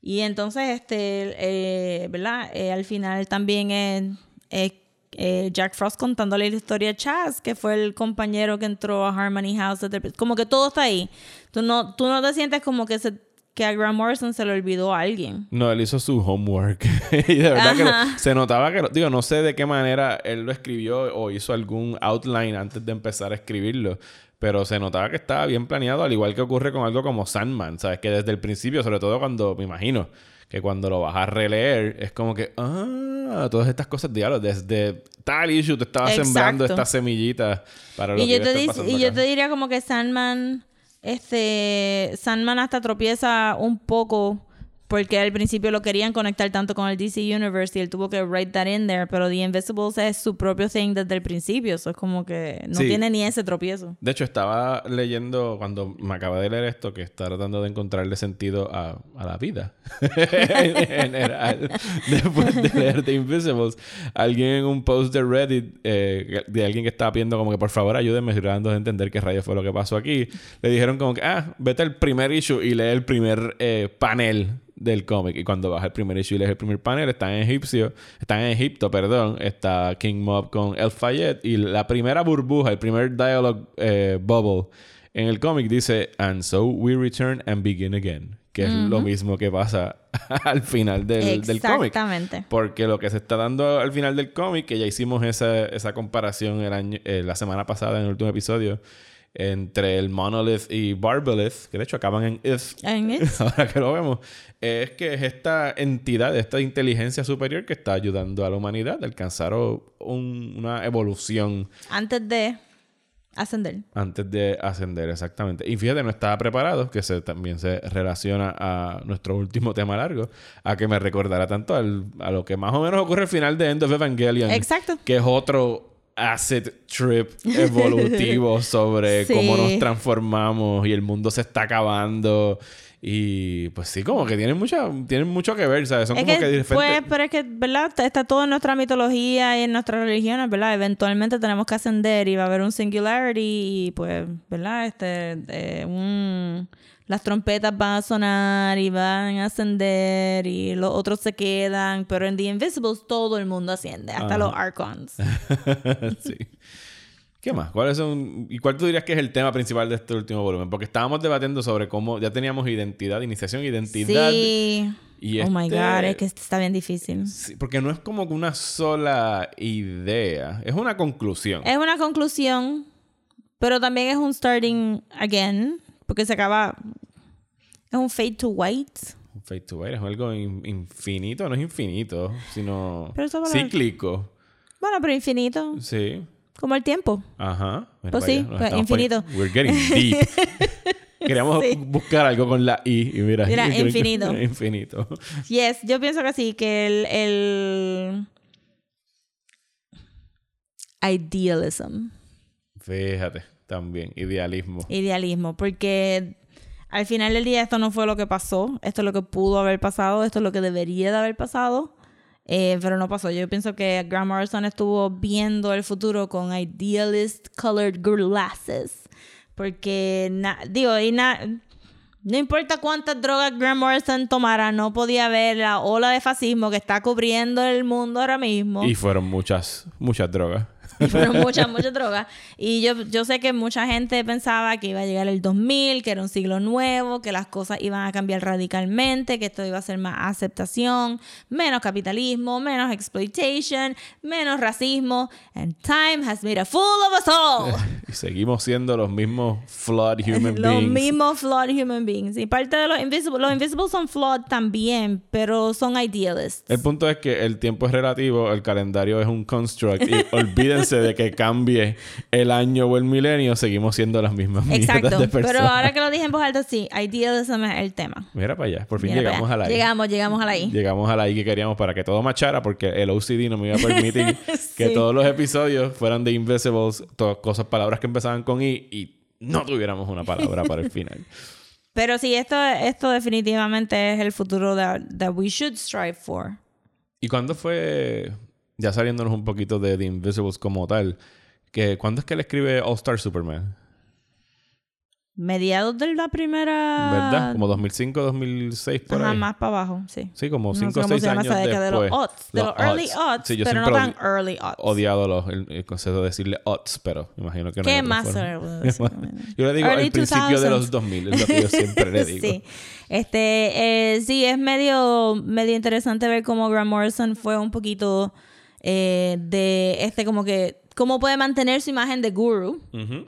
Y entonces, este, eh, ¿verdad? Eh, al final también es eh, Jack Frost contándole la historia a Chaz, que fue el compañero que entró a Harmony House. Como que todo está ahí. Tú no, tú no te sientes como que, se, que a Grant Morrison se le olvidó a alguien. No, él hizo su homework. y de verdad que Ajá. lo- se notaba que, digo, no sé de qué manera él lo escribió o hizo algún outline antes de empezar a escribirlo. Pero se notaba que estaba bien planeado, al igual que ocurre con algo como Sandman. ¿Sabes? Que desde el principio, sobre todo cuando, me imagino, que cuando lo vas a releer, es como que, ah, todas estas cosas, diablo, desde tal issue te estaba sembrando Exacto. estas semillitas para lo Y que yo, te y yo acá. te diría como que Sandman, este, Sandman hasta tropieza un poco porque al principio lo querían conectar tanto con el DC Universe y él tuvo que write that in there, pero The Invisibles es su propio thing desde el principio, eso es como que no Sí. tiene ni ese tropiezo. De hecho, estaba leyendo cuando me acaba de leer esto que está tratando de encontrarle sentido a, a la vida en general. Después de leer The Invisibles, alguien en un post de Reddit eh, de alguien que estaba pidiendo como que por favor ayúdenme, estoy tratando de entender qué rayos fue lo que pasó aquí. Le dijeron como que, ah, vete al primer issue y lee el primer eh, panel del cómic. Y cuando baja el primer issue y lees el primer panel, está en egipcio, está en Egipto, perdón, está King Mob con El Fayette y la primera burbuja, el primer dialogue eh, bubble En el cómic dice, and so we return and begin again. Que es lo mismo que pasa al final del, del cómic. Exactamente. Porque lo que se está dando al final del cómic, que ya hicimos esa, esa comparación el año, eh, la semana pasada en el último episodio, entre el Monolith y Barbalith, que de hecho acaban en If, En ahora que lo vemos, es que es esta entidad, esta inteligencia superior que está ayudando a la humanidad a alcanzar un- una evolución Antes de ascender. antes de ascender, exactamente. Y fíjate, no estaba preparado, que se, también se relaciona a nuestro último tema largo, a que me recordara tanto al- a lo que más o menos ocurre al final de End of Evangelion. Exacto. Que es otro acid trip evolutivo sobre Sí. cómo nos transformamos y el mundo se está acabando. Y pues sí, como que tienen, mucha, tienen mucho que ver, ¿sabes? Son Es como que, que, diferentes. pues, pero es que, ¿verdad? Está todo en nuestra mitología y en nuestras religiones, ¿verdad? Eventualmente tenemos que ascender y va a haber un singularity y, pues, ¿verdad? Este, eh, un... Las trompetas van a sonar y van a ascender y los otros se quedan, pero en The Invisibles todo el mundo asciende, hasta los Archons. sí. ¿Qué más? ¿Cuáles son, ¿Y cuál tú dirías que es el tema principal de este último volumen? Porque estábamos debatiendo sobre cómo ya teníamos identidad, iniciación, identidad. Sí. Y Oh my este- God, es que este está bien difícil. Sí, porque no es como una sola idea, es una conclusión. Es una conclusión, pero también es un starting again, porque se acaba. Es un fade to white. Un Fade to white es algo in- infinito, no es infinito, sino cíclico. Bueno, pero infinito, Sí. como el tiempo. Ajá. Mira Pues sí, pues infinito. We're getting deep. Queríamos Sí. buscar algo con la I y mira. Mira, infinito. infinito. Yes, yo pienso que sí, que el. el idealism, Fíjate, también, idealismo. idealismo, porque al final del día esto no fue lo que pasó, esto es lo que pudo haber pasado, esto es lo que debería de haber pasado, eh, pero no pasó. Yo pienso que Grant Morrison estuvo viendo el futuro con idealist colored glasses, porque, digo, y no importa cuántas drogas Grant Morrison tomara, no podía ver la ola de fascismo que está cubriendo el mundo ahora mismo. Y fueron muchas, muchas drogas. Y fueron muchas, muchas drogas. Y yo, yo sé que mucha gente pensaba que iba a llegar el 2000, que era un siglo nuevo, que las cosas iban a cambiar radicalmente, que esto iba a ser más aceptación, menos capitalismo, menos exploitation, menos racismo. And time has made a fool of us all. Y seguimos siendo los mismos flawed human los beings. mismos flawed human beings. Y parte de los invisibles, los invisibles son flawed también, pero son idealists. El punto es que el tiempo es relativo, el calendario es un construct y de que cambie el año o el milenio, seguimos siendo las mismas Exacto. de personas. Pero ahora que lo dije en voz alta, sí, idealism es el tema. Mira para allá, por fin Mira llegamos a la I. Llegamos, llegamos a la I. Llegamos a la I que queríamos para que todo machara porque el OCD no me iba a permitir que todos los episodios fueran de Invisibles, todas cosas, palabras que empezaban con I y no tuviéramos una palabra para el final. Pero sí, esto, esto definitivamente es el futuro that, that we should strive for. ¿Y cuándo fue, ya saliéndonos un poquito de The Invisibles como tal, que cuándo es que él escribe All Star Superman? Mediados de la primera... ¿Verdad? Como 2005, 2006 por Ajá, ahí. más para abajo, sí. Sí, como No sé 5 o cómo 6 se llama años esa década después. de los odds. De los, early odds, Sí, yo pero no tan early odds. odiado los, el, el concepto de decirle odds, pero imagino que no ¿Qué más? Yo le digo Early al principio de 2000s. los 2000, es lo que yo siempre le digo. sí. Este, eh, sí, es medio, medio interesante ver cómo Grant Morrison fue un poquito eh, de este como que cómo puede mantener su imagen de guru,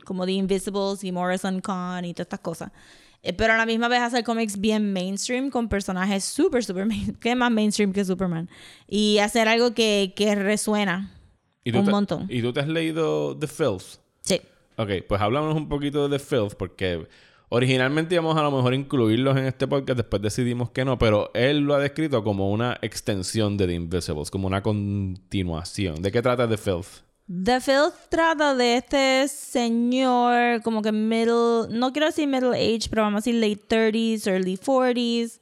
como The Invisibles y Morrison Con y todas estas cosas. Eh, pero a la misma vez hacer cómics bien mainstream con personajes súper, súper, que es más mainstream que Superman. Y hacer algo que, que resuena ¿Y tú un te- montón. ¿Y tú te has leído The Filth? Sí. Ok, pues háblanos un poquito de The Filth, porque originalmente íbamos a lo mejor incluirlos en este podcast, después decidimos que no, pero él lo ha descrito como una extensión de The Invisibles, como una continuación. ¿De qué trata The Filth? The Filth trata de este señor como que middle, no quiero decir middle age, pero vamos a decir late 30s, early 40s.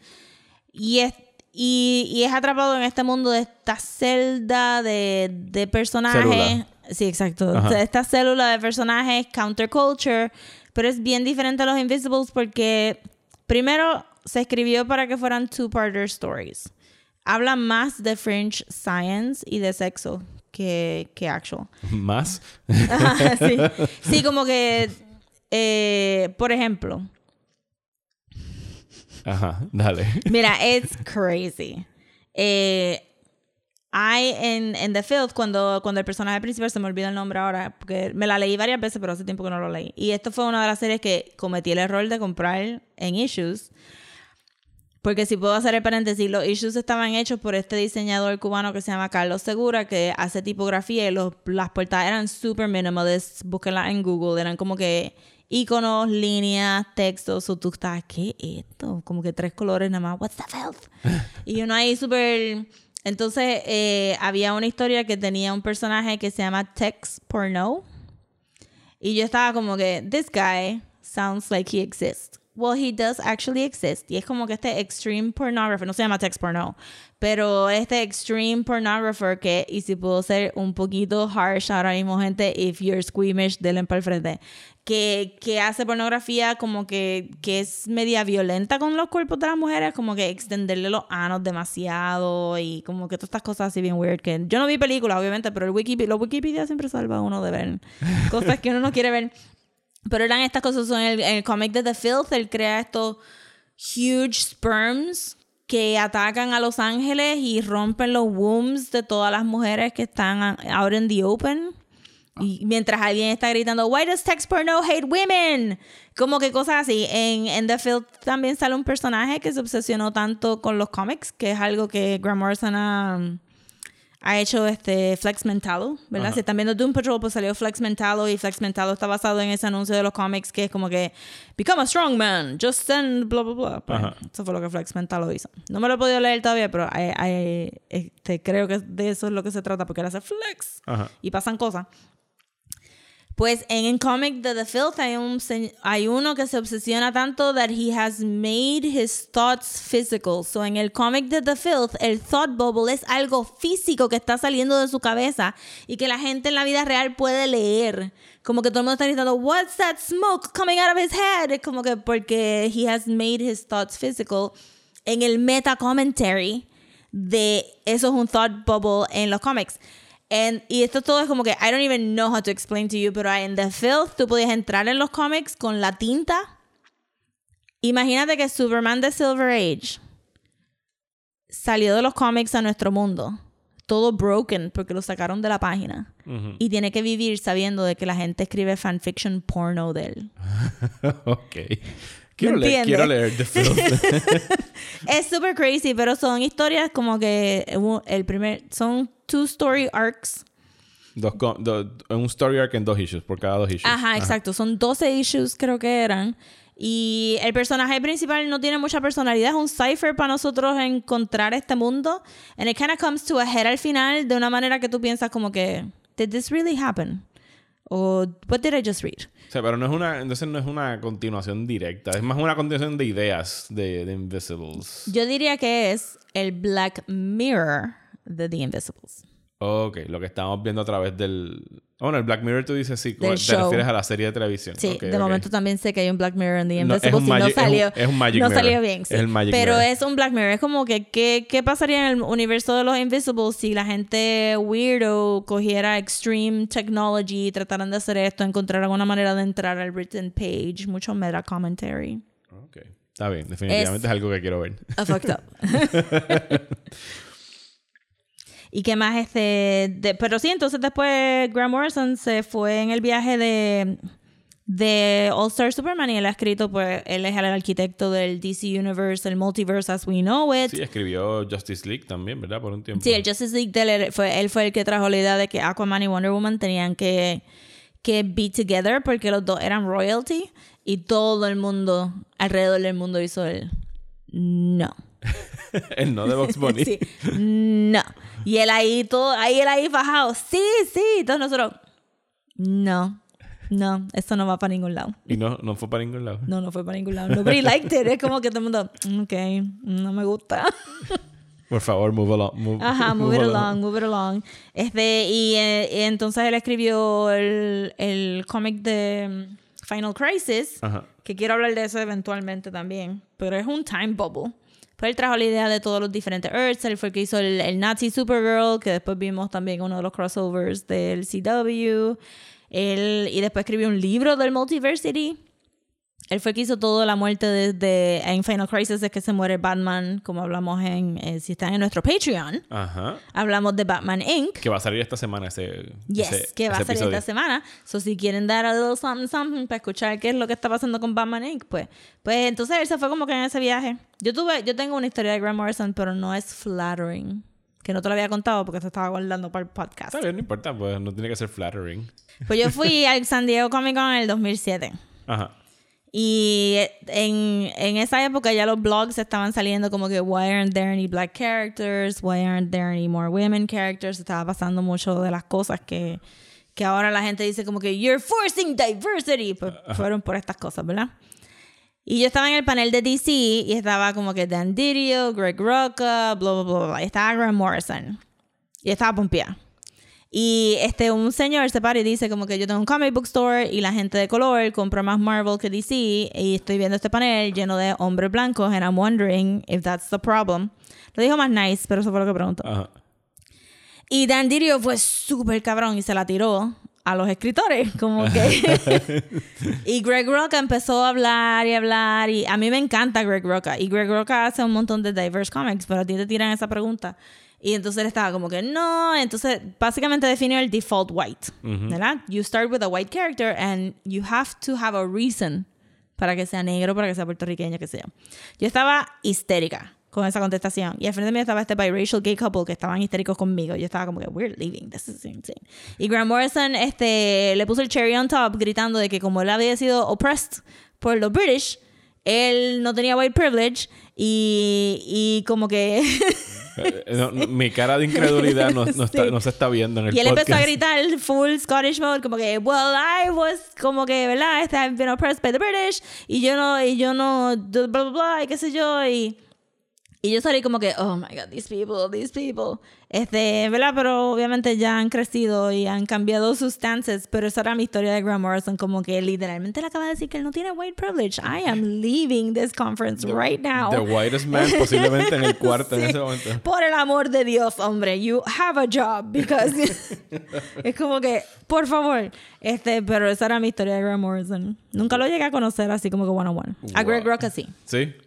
Y es, y, y es atrapado en este mundo de esta celda de, de personajes. Célula. Sí, exacto. Ajá. Esta célula de personajes, counterculture. Pero es bien diferente a los Invisibles porque primero se escribió para que fueran two-parter stories. Habla más de fringe science y de sexo que, que actual. ¿Más? Sí. Sí, como que eh, por ejemplo, Ajá, dale. Mira, it's crazy. Eh, hay en, en The Filth, cuando, cuando el personaje principal, se me olvida el nombre ahora, porque me la leí varias veces, pero hace tiempo que no lo leí. Y esto fue una de las series que cometí el error de comprar en Issues. Porque si puedo hacer el paréntesis, los issues estaban hechos por este diseñador cubano que se llama Carlos Segura, que hace tipografía y los, las portadas eran super minimalist. Búsquenlas en Google, eran como que iconos, líneas, textos. O tú estás, ¿qué es esto? Como que tres colores nada más. What's the filth? y uno ahí súper. Entonces, eh, había una historia que tenía un personaje que se llama Tex Porno. Y yo estaba como que, this guy sounds like he exists. Well, he does actually exist. Y es como que este extreme pornographer, no se llama text porno, pero este extreme pornographer que, y si puedo ser un poquito harsh ahora mismo, gente, if you're squeamish, denle para el frente, que, que hace pornografía como que, que es media violenta con los cuerpos de las mujeres, como que extenderle los anos demasiado y como que todas estas cosas así bien weird. Que yo no vi películas, obviamente, pero el Wikipedia, los Wikipedia siempre salva a uno de ver cosas que uno no quiere ver. Pero eran estas cosas, son el, el cómic de The Filth, él crea estos huge sperms que atacan a Los Ángeles y rompen los wombs de todas las mujeres que están out in the open. Y mientras alguien está gritando, Why does text porno hate women? Como que cosas así. En, en The Filth también sale un personaje que se obsesionó tanto con los cómics, que es algo que Grant Morrison ha hecho este Flex Mentalo, ¿verdad? Si están viendo Doom Patrol, pues salió Flex Mentalo y Flex Mentalo está basado en ese anuncio de los cómics que es como que Become a strong man, just send bla bla bla. Pues, Ajá. eso fue lo que Flex Mentalo hizo. No me lo he podido leer todavía, pero hay- hay- este, creo que de eso es lo que se trata, porque él hace Flex Ajá. y pasan cosas. Pues en el cómic de The Filth hay, un, hay uno que se obsesiona tanto that he has made his thoughts physical. So en el cómic de The Filth, el thought bubble es algo físico que está saliendo de su cabeza y que la gente en la vida real puede leer. Como que todo el mundo está gritando, What's that smoke coming out of his head? Como que porque he has made his thoughts physical. En el meta commentary de eso es un thought bubble en los cómics. And, y esto todo es como que I don't even know how to explain to you, pero en The Filth tú podías entrar en los cómics con la tinta. Imagínate que Superman de Silver Age salió de los cómics a nuestro mundo, todo broken porque lo sacaron de la página. Y tiene que vivir sabiendo de que la gente escribe fanfiction porno de él. ok. Quiero ¿Me leer, quiero leer The Filth. Es super crazy, pero son historias como que uh, el primer son two story arcs. Dos co- do- un story arc en dos issues, por cada dos issues. Ajá, exacto. Son 12 issues, creo que eran. Y el personaje principal no tiene mucha personalidad. Es un cipher para nosotros encontrar este mundo. And it kind of comes to a head al final de una manera que tú piensas como que, ¿Did this really happen? O, ¿What did I just read? O sea, pero no es una, entonces no es una continuación directa, es más una continuación de ideas de, de Invisibles. Yo diría que es el Black Mirror de The Invisibles. Ok, lo que estamos viendo a través del... Bueno, el Black Mirror tú dices sí, te show. refieres a la serie de televisión. Sí, Ok, de ok. momento también sé que hay un Black Mirror en The No, es Invisibles un y no magic- es un- salió. es un Magic no Mirror. salió bien, sí. Es el Magic Pero Mirror. es un Black Mirror. Es como que, ¿qué, ¿qué pasaría en el universo de los Invisibles si la gente weirdo cogiera extreme technology y trataran de hacer esto, encontrar alguna manera de entrar al written page? Mucho meta commentary. Ok, está bien, definitivamente es, algo que quiero ver. A fucked up. ¿Y qué más? Este, de- pero sí, entonces después Grant Morrison se fue en el viaje de, de All Star Superman y él ha escrito, pues, él es el arquitecto del DC Universe, el multiverse as we know it. Sí, escribió Justice League también, ¿verdad? Por un tiempo. Sí, el Justice League de él fue, él fue el que trajo la idea de que Aquaman y Wonder Woman tenían que, que be together porque los dos eran royalty y todo el mundo alrededor del mundo hizo el no. el no de Box Bunny. Sí, no. Y él ahí todo, ahí él ahí bajado, sí, sí. Todos nosotros, no, no, esto no va para ningún lado. Y no, no fue para ningún lado. No, no fue para ningún lado. Nobody liked it. Es como que todo el mundo, ok, no me gusta. Por favor, move along. Move, Ajá, move it along, move it along. Este, y, eh, y entonces él escribió el, el cómic de mm, Final Crisis, Ajá. que quiero hablar de eso eventualmente también, pero es un time bubble. Pues él trajo la idea de todos los diferentes Earths, él fue el que hizo el, Nazi Supergirl, que después vimos también uno de los crossovers del CW. Él, y después escribió un libro del Multiversity, él fue el que hizo toda la muerte desde en Final Crisis es que se muere Batman, como hablamos en eh, si están en nuestro Patreon. Ajá. Hablamos de Batman Inc. Que va a salir esta semana ese. Yes, ese- que va a salir episodio. esta semana. So, si quieren dar a little something, something para escuchar qué es lo que está pasando con Batman Inc., pues, pues entonces él se fue como que en ese viaje. Yo tuve, yo tengo una historia de Grant Morrison, pero no es flattering. Que no te lo había contado porque te estaba guardando para el podcast. Está bien, no importa, pues no tiene que ser flattering. Pues yo fui al San Diego Comic Con en el 2007. Ajá. Y en, en esa época ya los blogs estaban saliendo como que why aren't there any black characters, why aren't there any more women characters. Estaba pasando mucho de las cosas que, que ahora la gente dice como que you're forcing diversity. Pues fueron por estas cosas, ¿verdad? Y yo estaba en el panel de DC y estaba como que Dan Didio, Greg Rucka, bla, bla, bla, bla. Y estaba Grant Morrison. Y estaba pompeada. Y este, un señor se para y dice como que yo tengo un comic book store y la gente de color compra más Marvel que DC y estoy viendo este panel lleno de hombres blancos and I'm wondering if that's the problem. Lo dijo más nice, pero eso fue lo que preguntó. Ajá. Y Dan Didio fue súper cabrón y se la tiró a los escritores, como que... y Greg Roca empezó a hablar y hablar y a mí me encanta Greg Roca y Greg Roca hace un montón de diverse comics, pero a ti te tiran esa pregunta. Y entonces él estaba como que no, entonces básicamente definió el default white, ¿verdad? You start with a white character and you have to have a reason para que sea negro, para que sea puertorriqueño, que sea. Yo estaba histérica con esa contestación. Y al frente mío estaba este biracial gay couple que estaban histéricos conmigo. Yo estaba como que, we're leaving, this is insane. Y Grant Morrison este, le puso el cherry on top gritando de que como él había sido oppressed por los British, él no tenía white privilege y, y como que... No, no, mi cara de incredulidad no, no, está- Sí. se está viendo en el Y él empezó a podcast. gritar full Scottish mode, como que, well, I was como que, ¿verdad? Este, I've been oppressed by the British, y yo no, y yo no, bla, bla, bla, y qué sé yo, y, y yo salí como que, oh my god, these people, these people. Este, ¿verdad? Pero obviamente ya han crecido y han cambiado sus stances, pero esa era mi historia de Grant Morrison, como que literalmente le acaba de decir que él no tiene white privilege. I am leaving this conference right now. The whitest man posiblemente en el cuarto en Sí. ese momento. Por el amor de Dios, hombre, you have a job because es como que, por favor, este, pero esa era mi historia de Grant Morrison. Nunca lo llegué a conocer así como que one on one. A Greg Wow. Roca sí.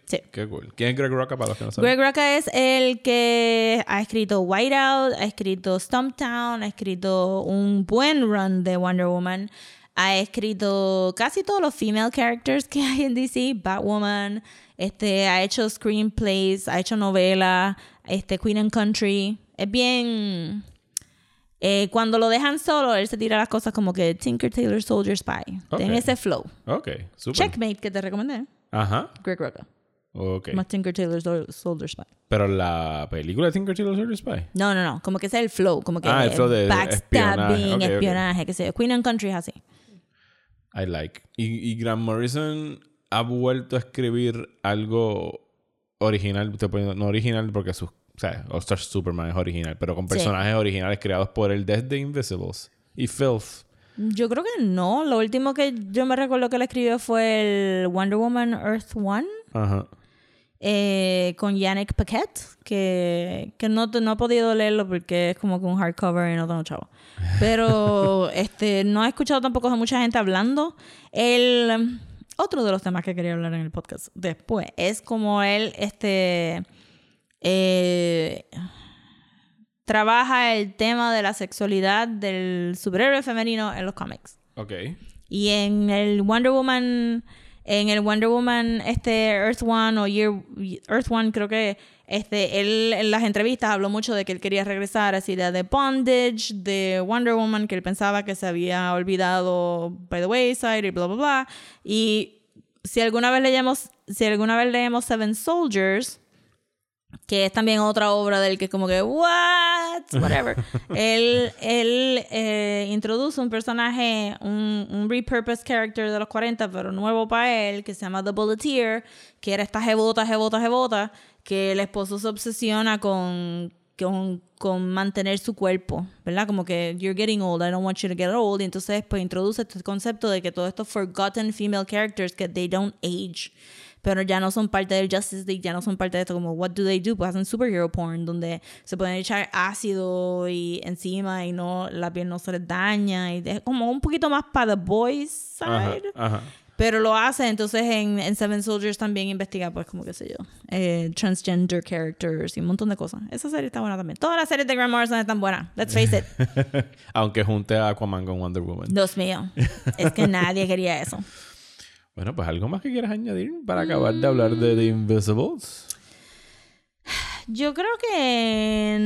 ¿Sí? Qué cool. ¿Quién es Greg Roca para los que no saben? Greg Roca es el que ha escrito Whiteout, ha escrito Stumptown, ha escrito un buen run de Wonder Woman, ha escrito casi todos los female characters que hay en DC, Batwoman, este, ha hecho screenplays, ha hecho novela, este, Queen and Country. Es bien... eh, cuando lo dejan solo, él se tira las cosas como que Tinker Tailor Soldier Spy. Tiene Ok. ese flow. Ok, super. Checkmate que te recomendé. Ajá. Greg Roca. Ok. Más Tinker Tailor Sol- Soldier Spy. Pero la película de Tinker Tailor Soldier Spy. No, no, no. Como que es el flow. Como que Ah, el flow de backstabbing, espionaje. Ok, ok. espionaje, que sé yo. Queen and Country es así. I like. Y, y Grant Morrison ha vuelto a escribir algo original. Estoy poniendo- no original porque sus. O sea, All Star Superman es original, pero con Sí. personajes originales creados por el desde Invisibles y Filth. Yo creo que no. Lo último que yo me recuerdo que le escribió fue el Wonder Woman Earth One Ajá. Eh, con Yannick Paquette, que, que no, no he podido leerlo porque es como que un hardcover y no tengo chavo. Pero este, no he escuchado tampoco a mucha gente hablando. El otro de los temas que quería hablar en el podcast después es como él este eh, trabaja el tema de la sexualidad del superhéroe femenino en los cómics. Ok. Y en el Wonder Woman, en el Wonder Woman, este Earth One o Year Earth One, creo que este, él en las entrevistas habló mucho de que él quería regresar a esa idea de bondage, de Wonder Woman, que él pensaba que se había olvidado by the wayside y bla bla bla. Y si alguna vez leemos, si alguna vez leemos Seven Soldiers, que es también otra obra del que es como que, what, whatever. él él eh, introduce un personaje, un, un repurposed character de los 40, pero nuevo para él, que se llama The Bulleteer, que era esta jebota, jebota, jebota, que el esposo se obsesiona con, con, con mantener su cuerpo, ¿verdad? Como que you're getting old, I don't want you to get old. Y entonces pues introduce este concepto de que todos estos forgotten female characters que they don't age pero ya no son parte del Justice League, ya no son parte de esto, como what do they do? Pues hacen superhero porn, donde se pueden echar ácido y encima y no la piel no se les daña, y es como un poquito más para the boys Ajá. side. Ajá. Pero lo hace, entonces en, en Seven Soldiers también investiga, pues, como qué sé yo, eh, transgender characters y un montón de cosas. Esa serie está buena también. Todas las series de Grant Morrison están buenas. Let's face it. Aunque junte a Aquaman con Wonder Woman. Dios mío. Es que nadie quería eso. Bueno, pues algo más que quieras añadir para acabar de hablar de The Invisibles. Yo creo que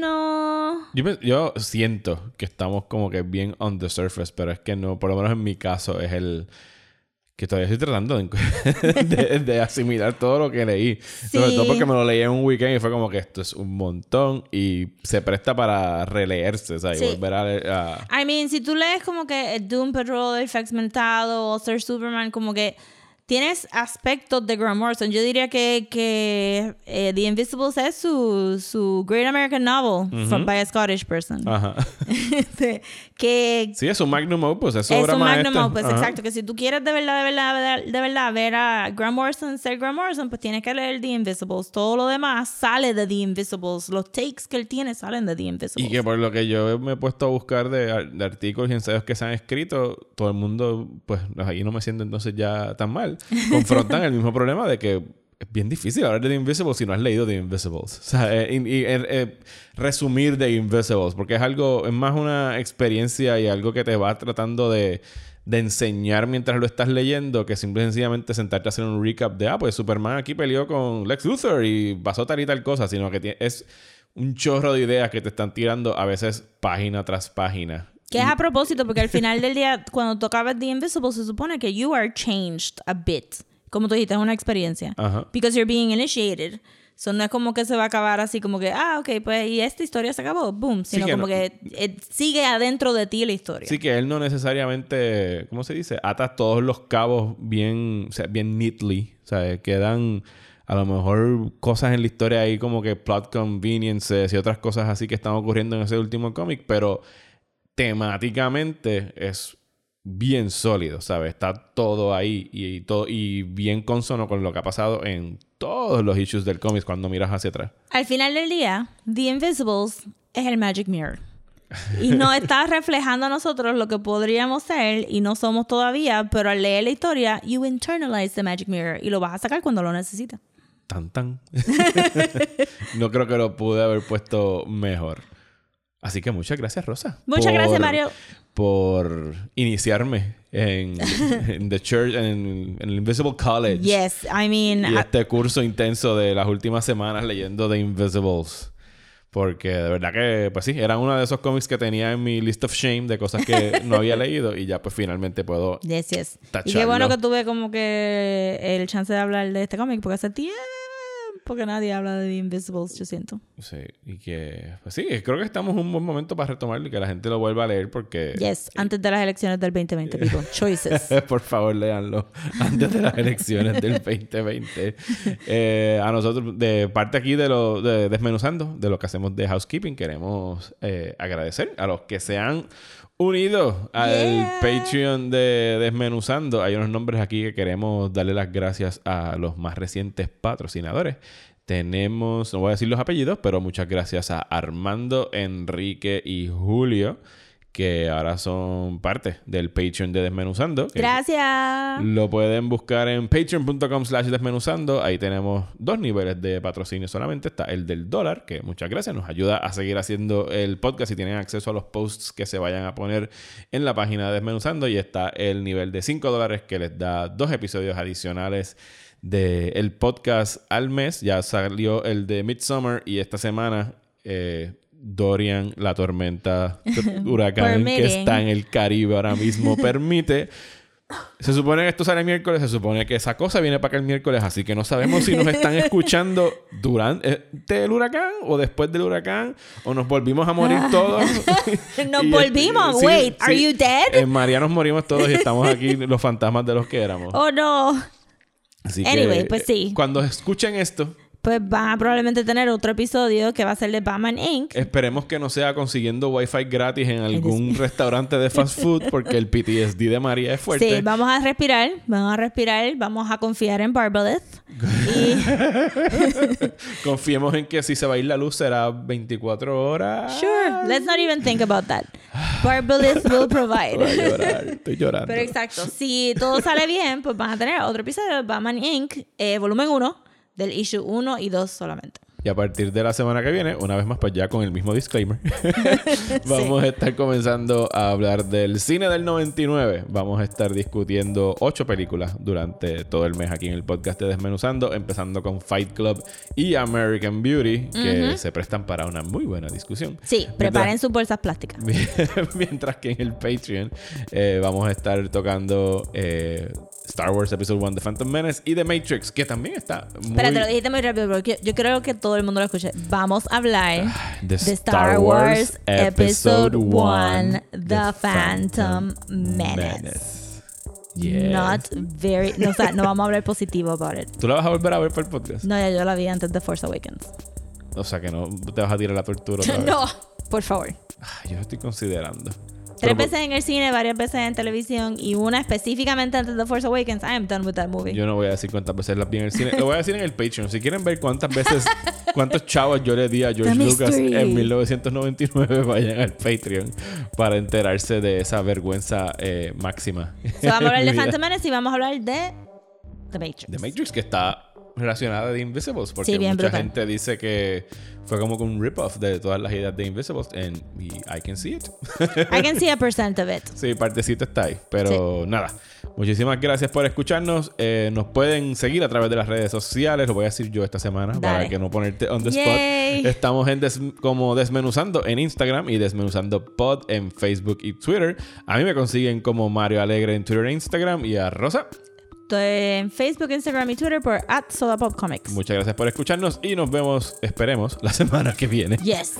no. Yo, yo siento que estamos como que bien on the surface, pero es que no, por lo menos en mi caso, es el que todavía estoy tratando de, de- de asimilar todo lo que leí. Sobre todo porque me lo leí en un weekend y fue como que esto es un montón y se presta para releerse, ¿sabes? Sí. Y volver a, a- I mean, si tú lees como que Doom Patrol, Fax Mentado, All-Star Superman, como que tienes aspectos de Grant Morrison. Yo diría que, que eh, The Invisibles es su, su Great American Novel from, by a Scottish person. Ajá. Este, que Sí, es un magnum opus, es es obra un magnum maestra. opus, Ajá. exacto. Que si tú quieres de verdad, de verdad, de verdad, ver a Grant Morrison ser Grant Morrison, pues tienes que leer The Invisibles. Todo lo demás sale de The Invisibles. Los takes que él tiene salen de The Invisibles. Y que por lo que yo me he puesto a buscar de, de artículos y ensayos que se han escrito, todo el mundo, pues ahí no me siento entonces ya tan mal, confrontan el mismo problema de que es bien difícil hablar de The Invisibles si no has leído The Invisibles. O sea, eh, y, eh, resumir The Invisibles, porque es algo, es más una experiencia y algo que te va tratando de, de enseñar mientras lo estás leyendo que simple y sencillamente sentarte a hacer un recap de, ah, pues Superman aquí peleó con Lex Luthor y pasó tal y tal cosa, sino que es un chorro de ideas que te están tirando a veces página tras página. Que es a propósito, porque al final del día, cuando tú acabas The Invisible, se supone que you are changed a bit. Como tú dijiste, es una experiencia. Ajá. Because you're being initiated. So no es como que se va a acabar así como que, ah, ok, pues y esta historia se acabó, boom. Sino que como no- que eh, sigue adentro de ti la historia. Sí, que él no necesariamente, ¿cómo se dice? Ata todos los cabos bien, o sea, bien neatly. O sea, quedan a lo mejor cosas en la historia ahí como que plot conveniences y otras cosas así que están ocurriendo en ese último cómic, pero temáticamente es bien sólido, ¿sabes? Está todo ahí y, y todo y bien consono con lo que ha pasado en todos los issues del cómic cuando miras hacia atrás. Al final del día, The Invisibles es el Magic Mirror. Y nos está reflejando a nosotros lo que podríamos ser y no somos todavía, pero al leer la historia, you internalize the Magic Mirror y lo vas a sacar cuando lo necesitas. Tan tan. no creo que lo pude haber puesto mejor. Así que muchas gracias, Rosa. Muchas gracias, Mario. Por iniciarme en, en The Church, en, en el Invisible College. Yes, I mean, Y este curso intenso de las últimas semanas leyendo The Invisibles. Porque de verdad que, pues sí, era uno de esos cómics que tenía en mi list of shame de cosas que no había leído y ya pues finalmente puedo Yes, yes. Y Tacharlo. qué bueno que tuve como que el chance de hablar de este cómic, porque hace tiempo que nadie habla de The Invisibles, yo siento. Sí, y que, pues sí, creo que estamos en un buen momento para retomarlo y que la gente lo vuelva a leer porque... Yes, antes de las elecciones del 2020, people. Choices. Por favor, léanlo antes de las elecciones del 2020. Eh, a nosotros, de parte aquí de lo de Desmenuzando, de lo que hacemos de housekeeping, queremos eh, agradecer a los que se han unido al Yeah. Patreon de Desmenuzando. Hay unos nombres aquí que queremos darle las gracias a los más recientes patrocinadores. Tenemos, no voy a decir los apellidos, pero muchas gracias a Armando, Enrique y Julio, que ahora son parte del Patreon de Desmenuzando. Gracias. Lo pueden buscar en patreon.com slash desmenuzando. Ahí tenemos dos niveles de patrocinio solamente. Está el del dólar, que muchas gracias. Nos ayuda a seguir haciendo el podcast y tienen acceso a los posts que se vayan a poner en la página de Desmenuzando. Y está el nivel de 5 dólares que les da dos episodios adicionales del podcast al mes. Ya salió el de Midsummer y esta semana... eh, Dorian, la tormenta huracán que está en el Caribe ahora mismo, permite se supone que esto sale el miércoles, se supone que esa cosa viene para acá el miércoles, así que no sabemos si nos están escuchando durante el huracán o después del huracán o nos volvimos a morir todos. Nos Y, volvimos. sí, Wait, are you dead? En María nos morimos todos y estamos aquí los fantasmas de los que éramos. Oh no. Así Anyway, que, pues sí. Cuando escuchen esto, Pues van a probablemente tener otro episodio que va a ser de Batman Inc. esperemos que no sea consiguiendo wifi gratis en algún restaurante de fast food porque el PTSD de María es fuerte. Sí, vamos a respirar, vamos a respirar, vamos a confiar en Barbaleth. Y Confiemos en que si se va a ir la luz será 24 horas. sure, let's not even think about that. Barbalith will Voy a provide. llorar, estoy llorando. Pero exacto, si todo sale bien, pues van a tener otro episodio de Batman Inc. eh, volumen 1 del issue 1 y 2 solamente. Y a partir de la semana que viene, una vez más, pues ya con el mismo disclaimer, vamos a estar comenzando a hablar del cine del 99. Vamos a estar discutiendo ocho películas durante todo el mes aquí en el podcast de Desmenuzando, empezando con Fight Club y American Beauty, que se prestan para una muy buena discusión. Sí, preparen sus bolsas plásticas. Mientras que en el Patreon eh, vamos a estar tocando eh, Star Wars Episode 1 The Phantom Menace y The Matrix, que también está muy... Espérate, lo dijiste muy rápido porque yo creo que todo el mundo lo escuche. Vamos a hablar de Star Wars Episode 1 The Phantom Menace. Yes. Not very. No, o sea, no vamos a hablar positivo about it. ¿Tú la vas a volver a ver para el podcast? No, ya yo la vi antes de Force Awakens. O sea que no te vas a tirar la tortura otra vez. No, por favor. Yo lo estoy considerando. Tres veces en el cine, varias veces en televisión y una específicamente antes de Force Awakens. I am done with that movie. Yo no voy a decir cuántas veces las vi en el cine. Lo voy a decir en el Patreon. Si quieren ver cuántas veces, cuántos chavos yo le di a George The Lucas mystery. en 1999, vayan al Patreon para enterarse de esa vergüenza eh, máxima. So, vamos a hablar de. Phantom Menace y vamos a hablar de The Matrix. The Matrix, que está relacionada de Invisibles, porque Sí, mucha brutal. gente dice que fue como un rip-off de todas las ideas de Invisibles, and y I can see it. I can see a percent of it. Sí, partecita está ahí. Pero nada. Muchísimas gracias por escucharnos. Eh, nos pueden seguir a través de las redes sociales. Lo voy a decir yo esta semana para que no ponerte on the Yay. spot. Estamos en des- como Desmenuzando en Instagram y Desmenuzando Pod en Facebook y Twitter. A mí me consiguen como Mario Alegre en Twitter e Instagram y a Rosa. En Facebook, Instagram y Twitter por at SodaPopComics. Muchas gracias por escucharnos y nos vemos, esperemos, la semana que viene. Yes.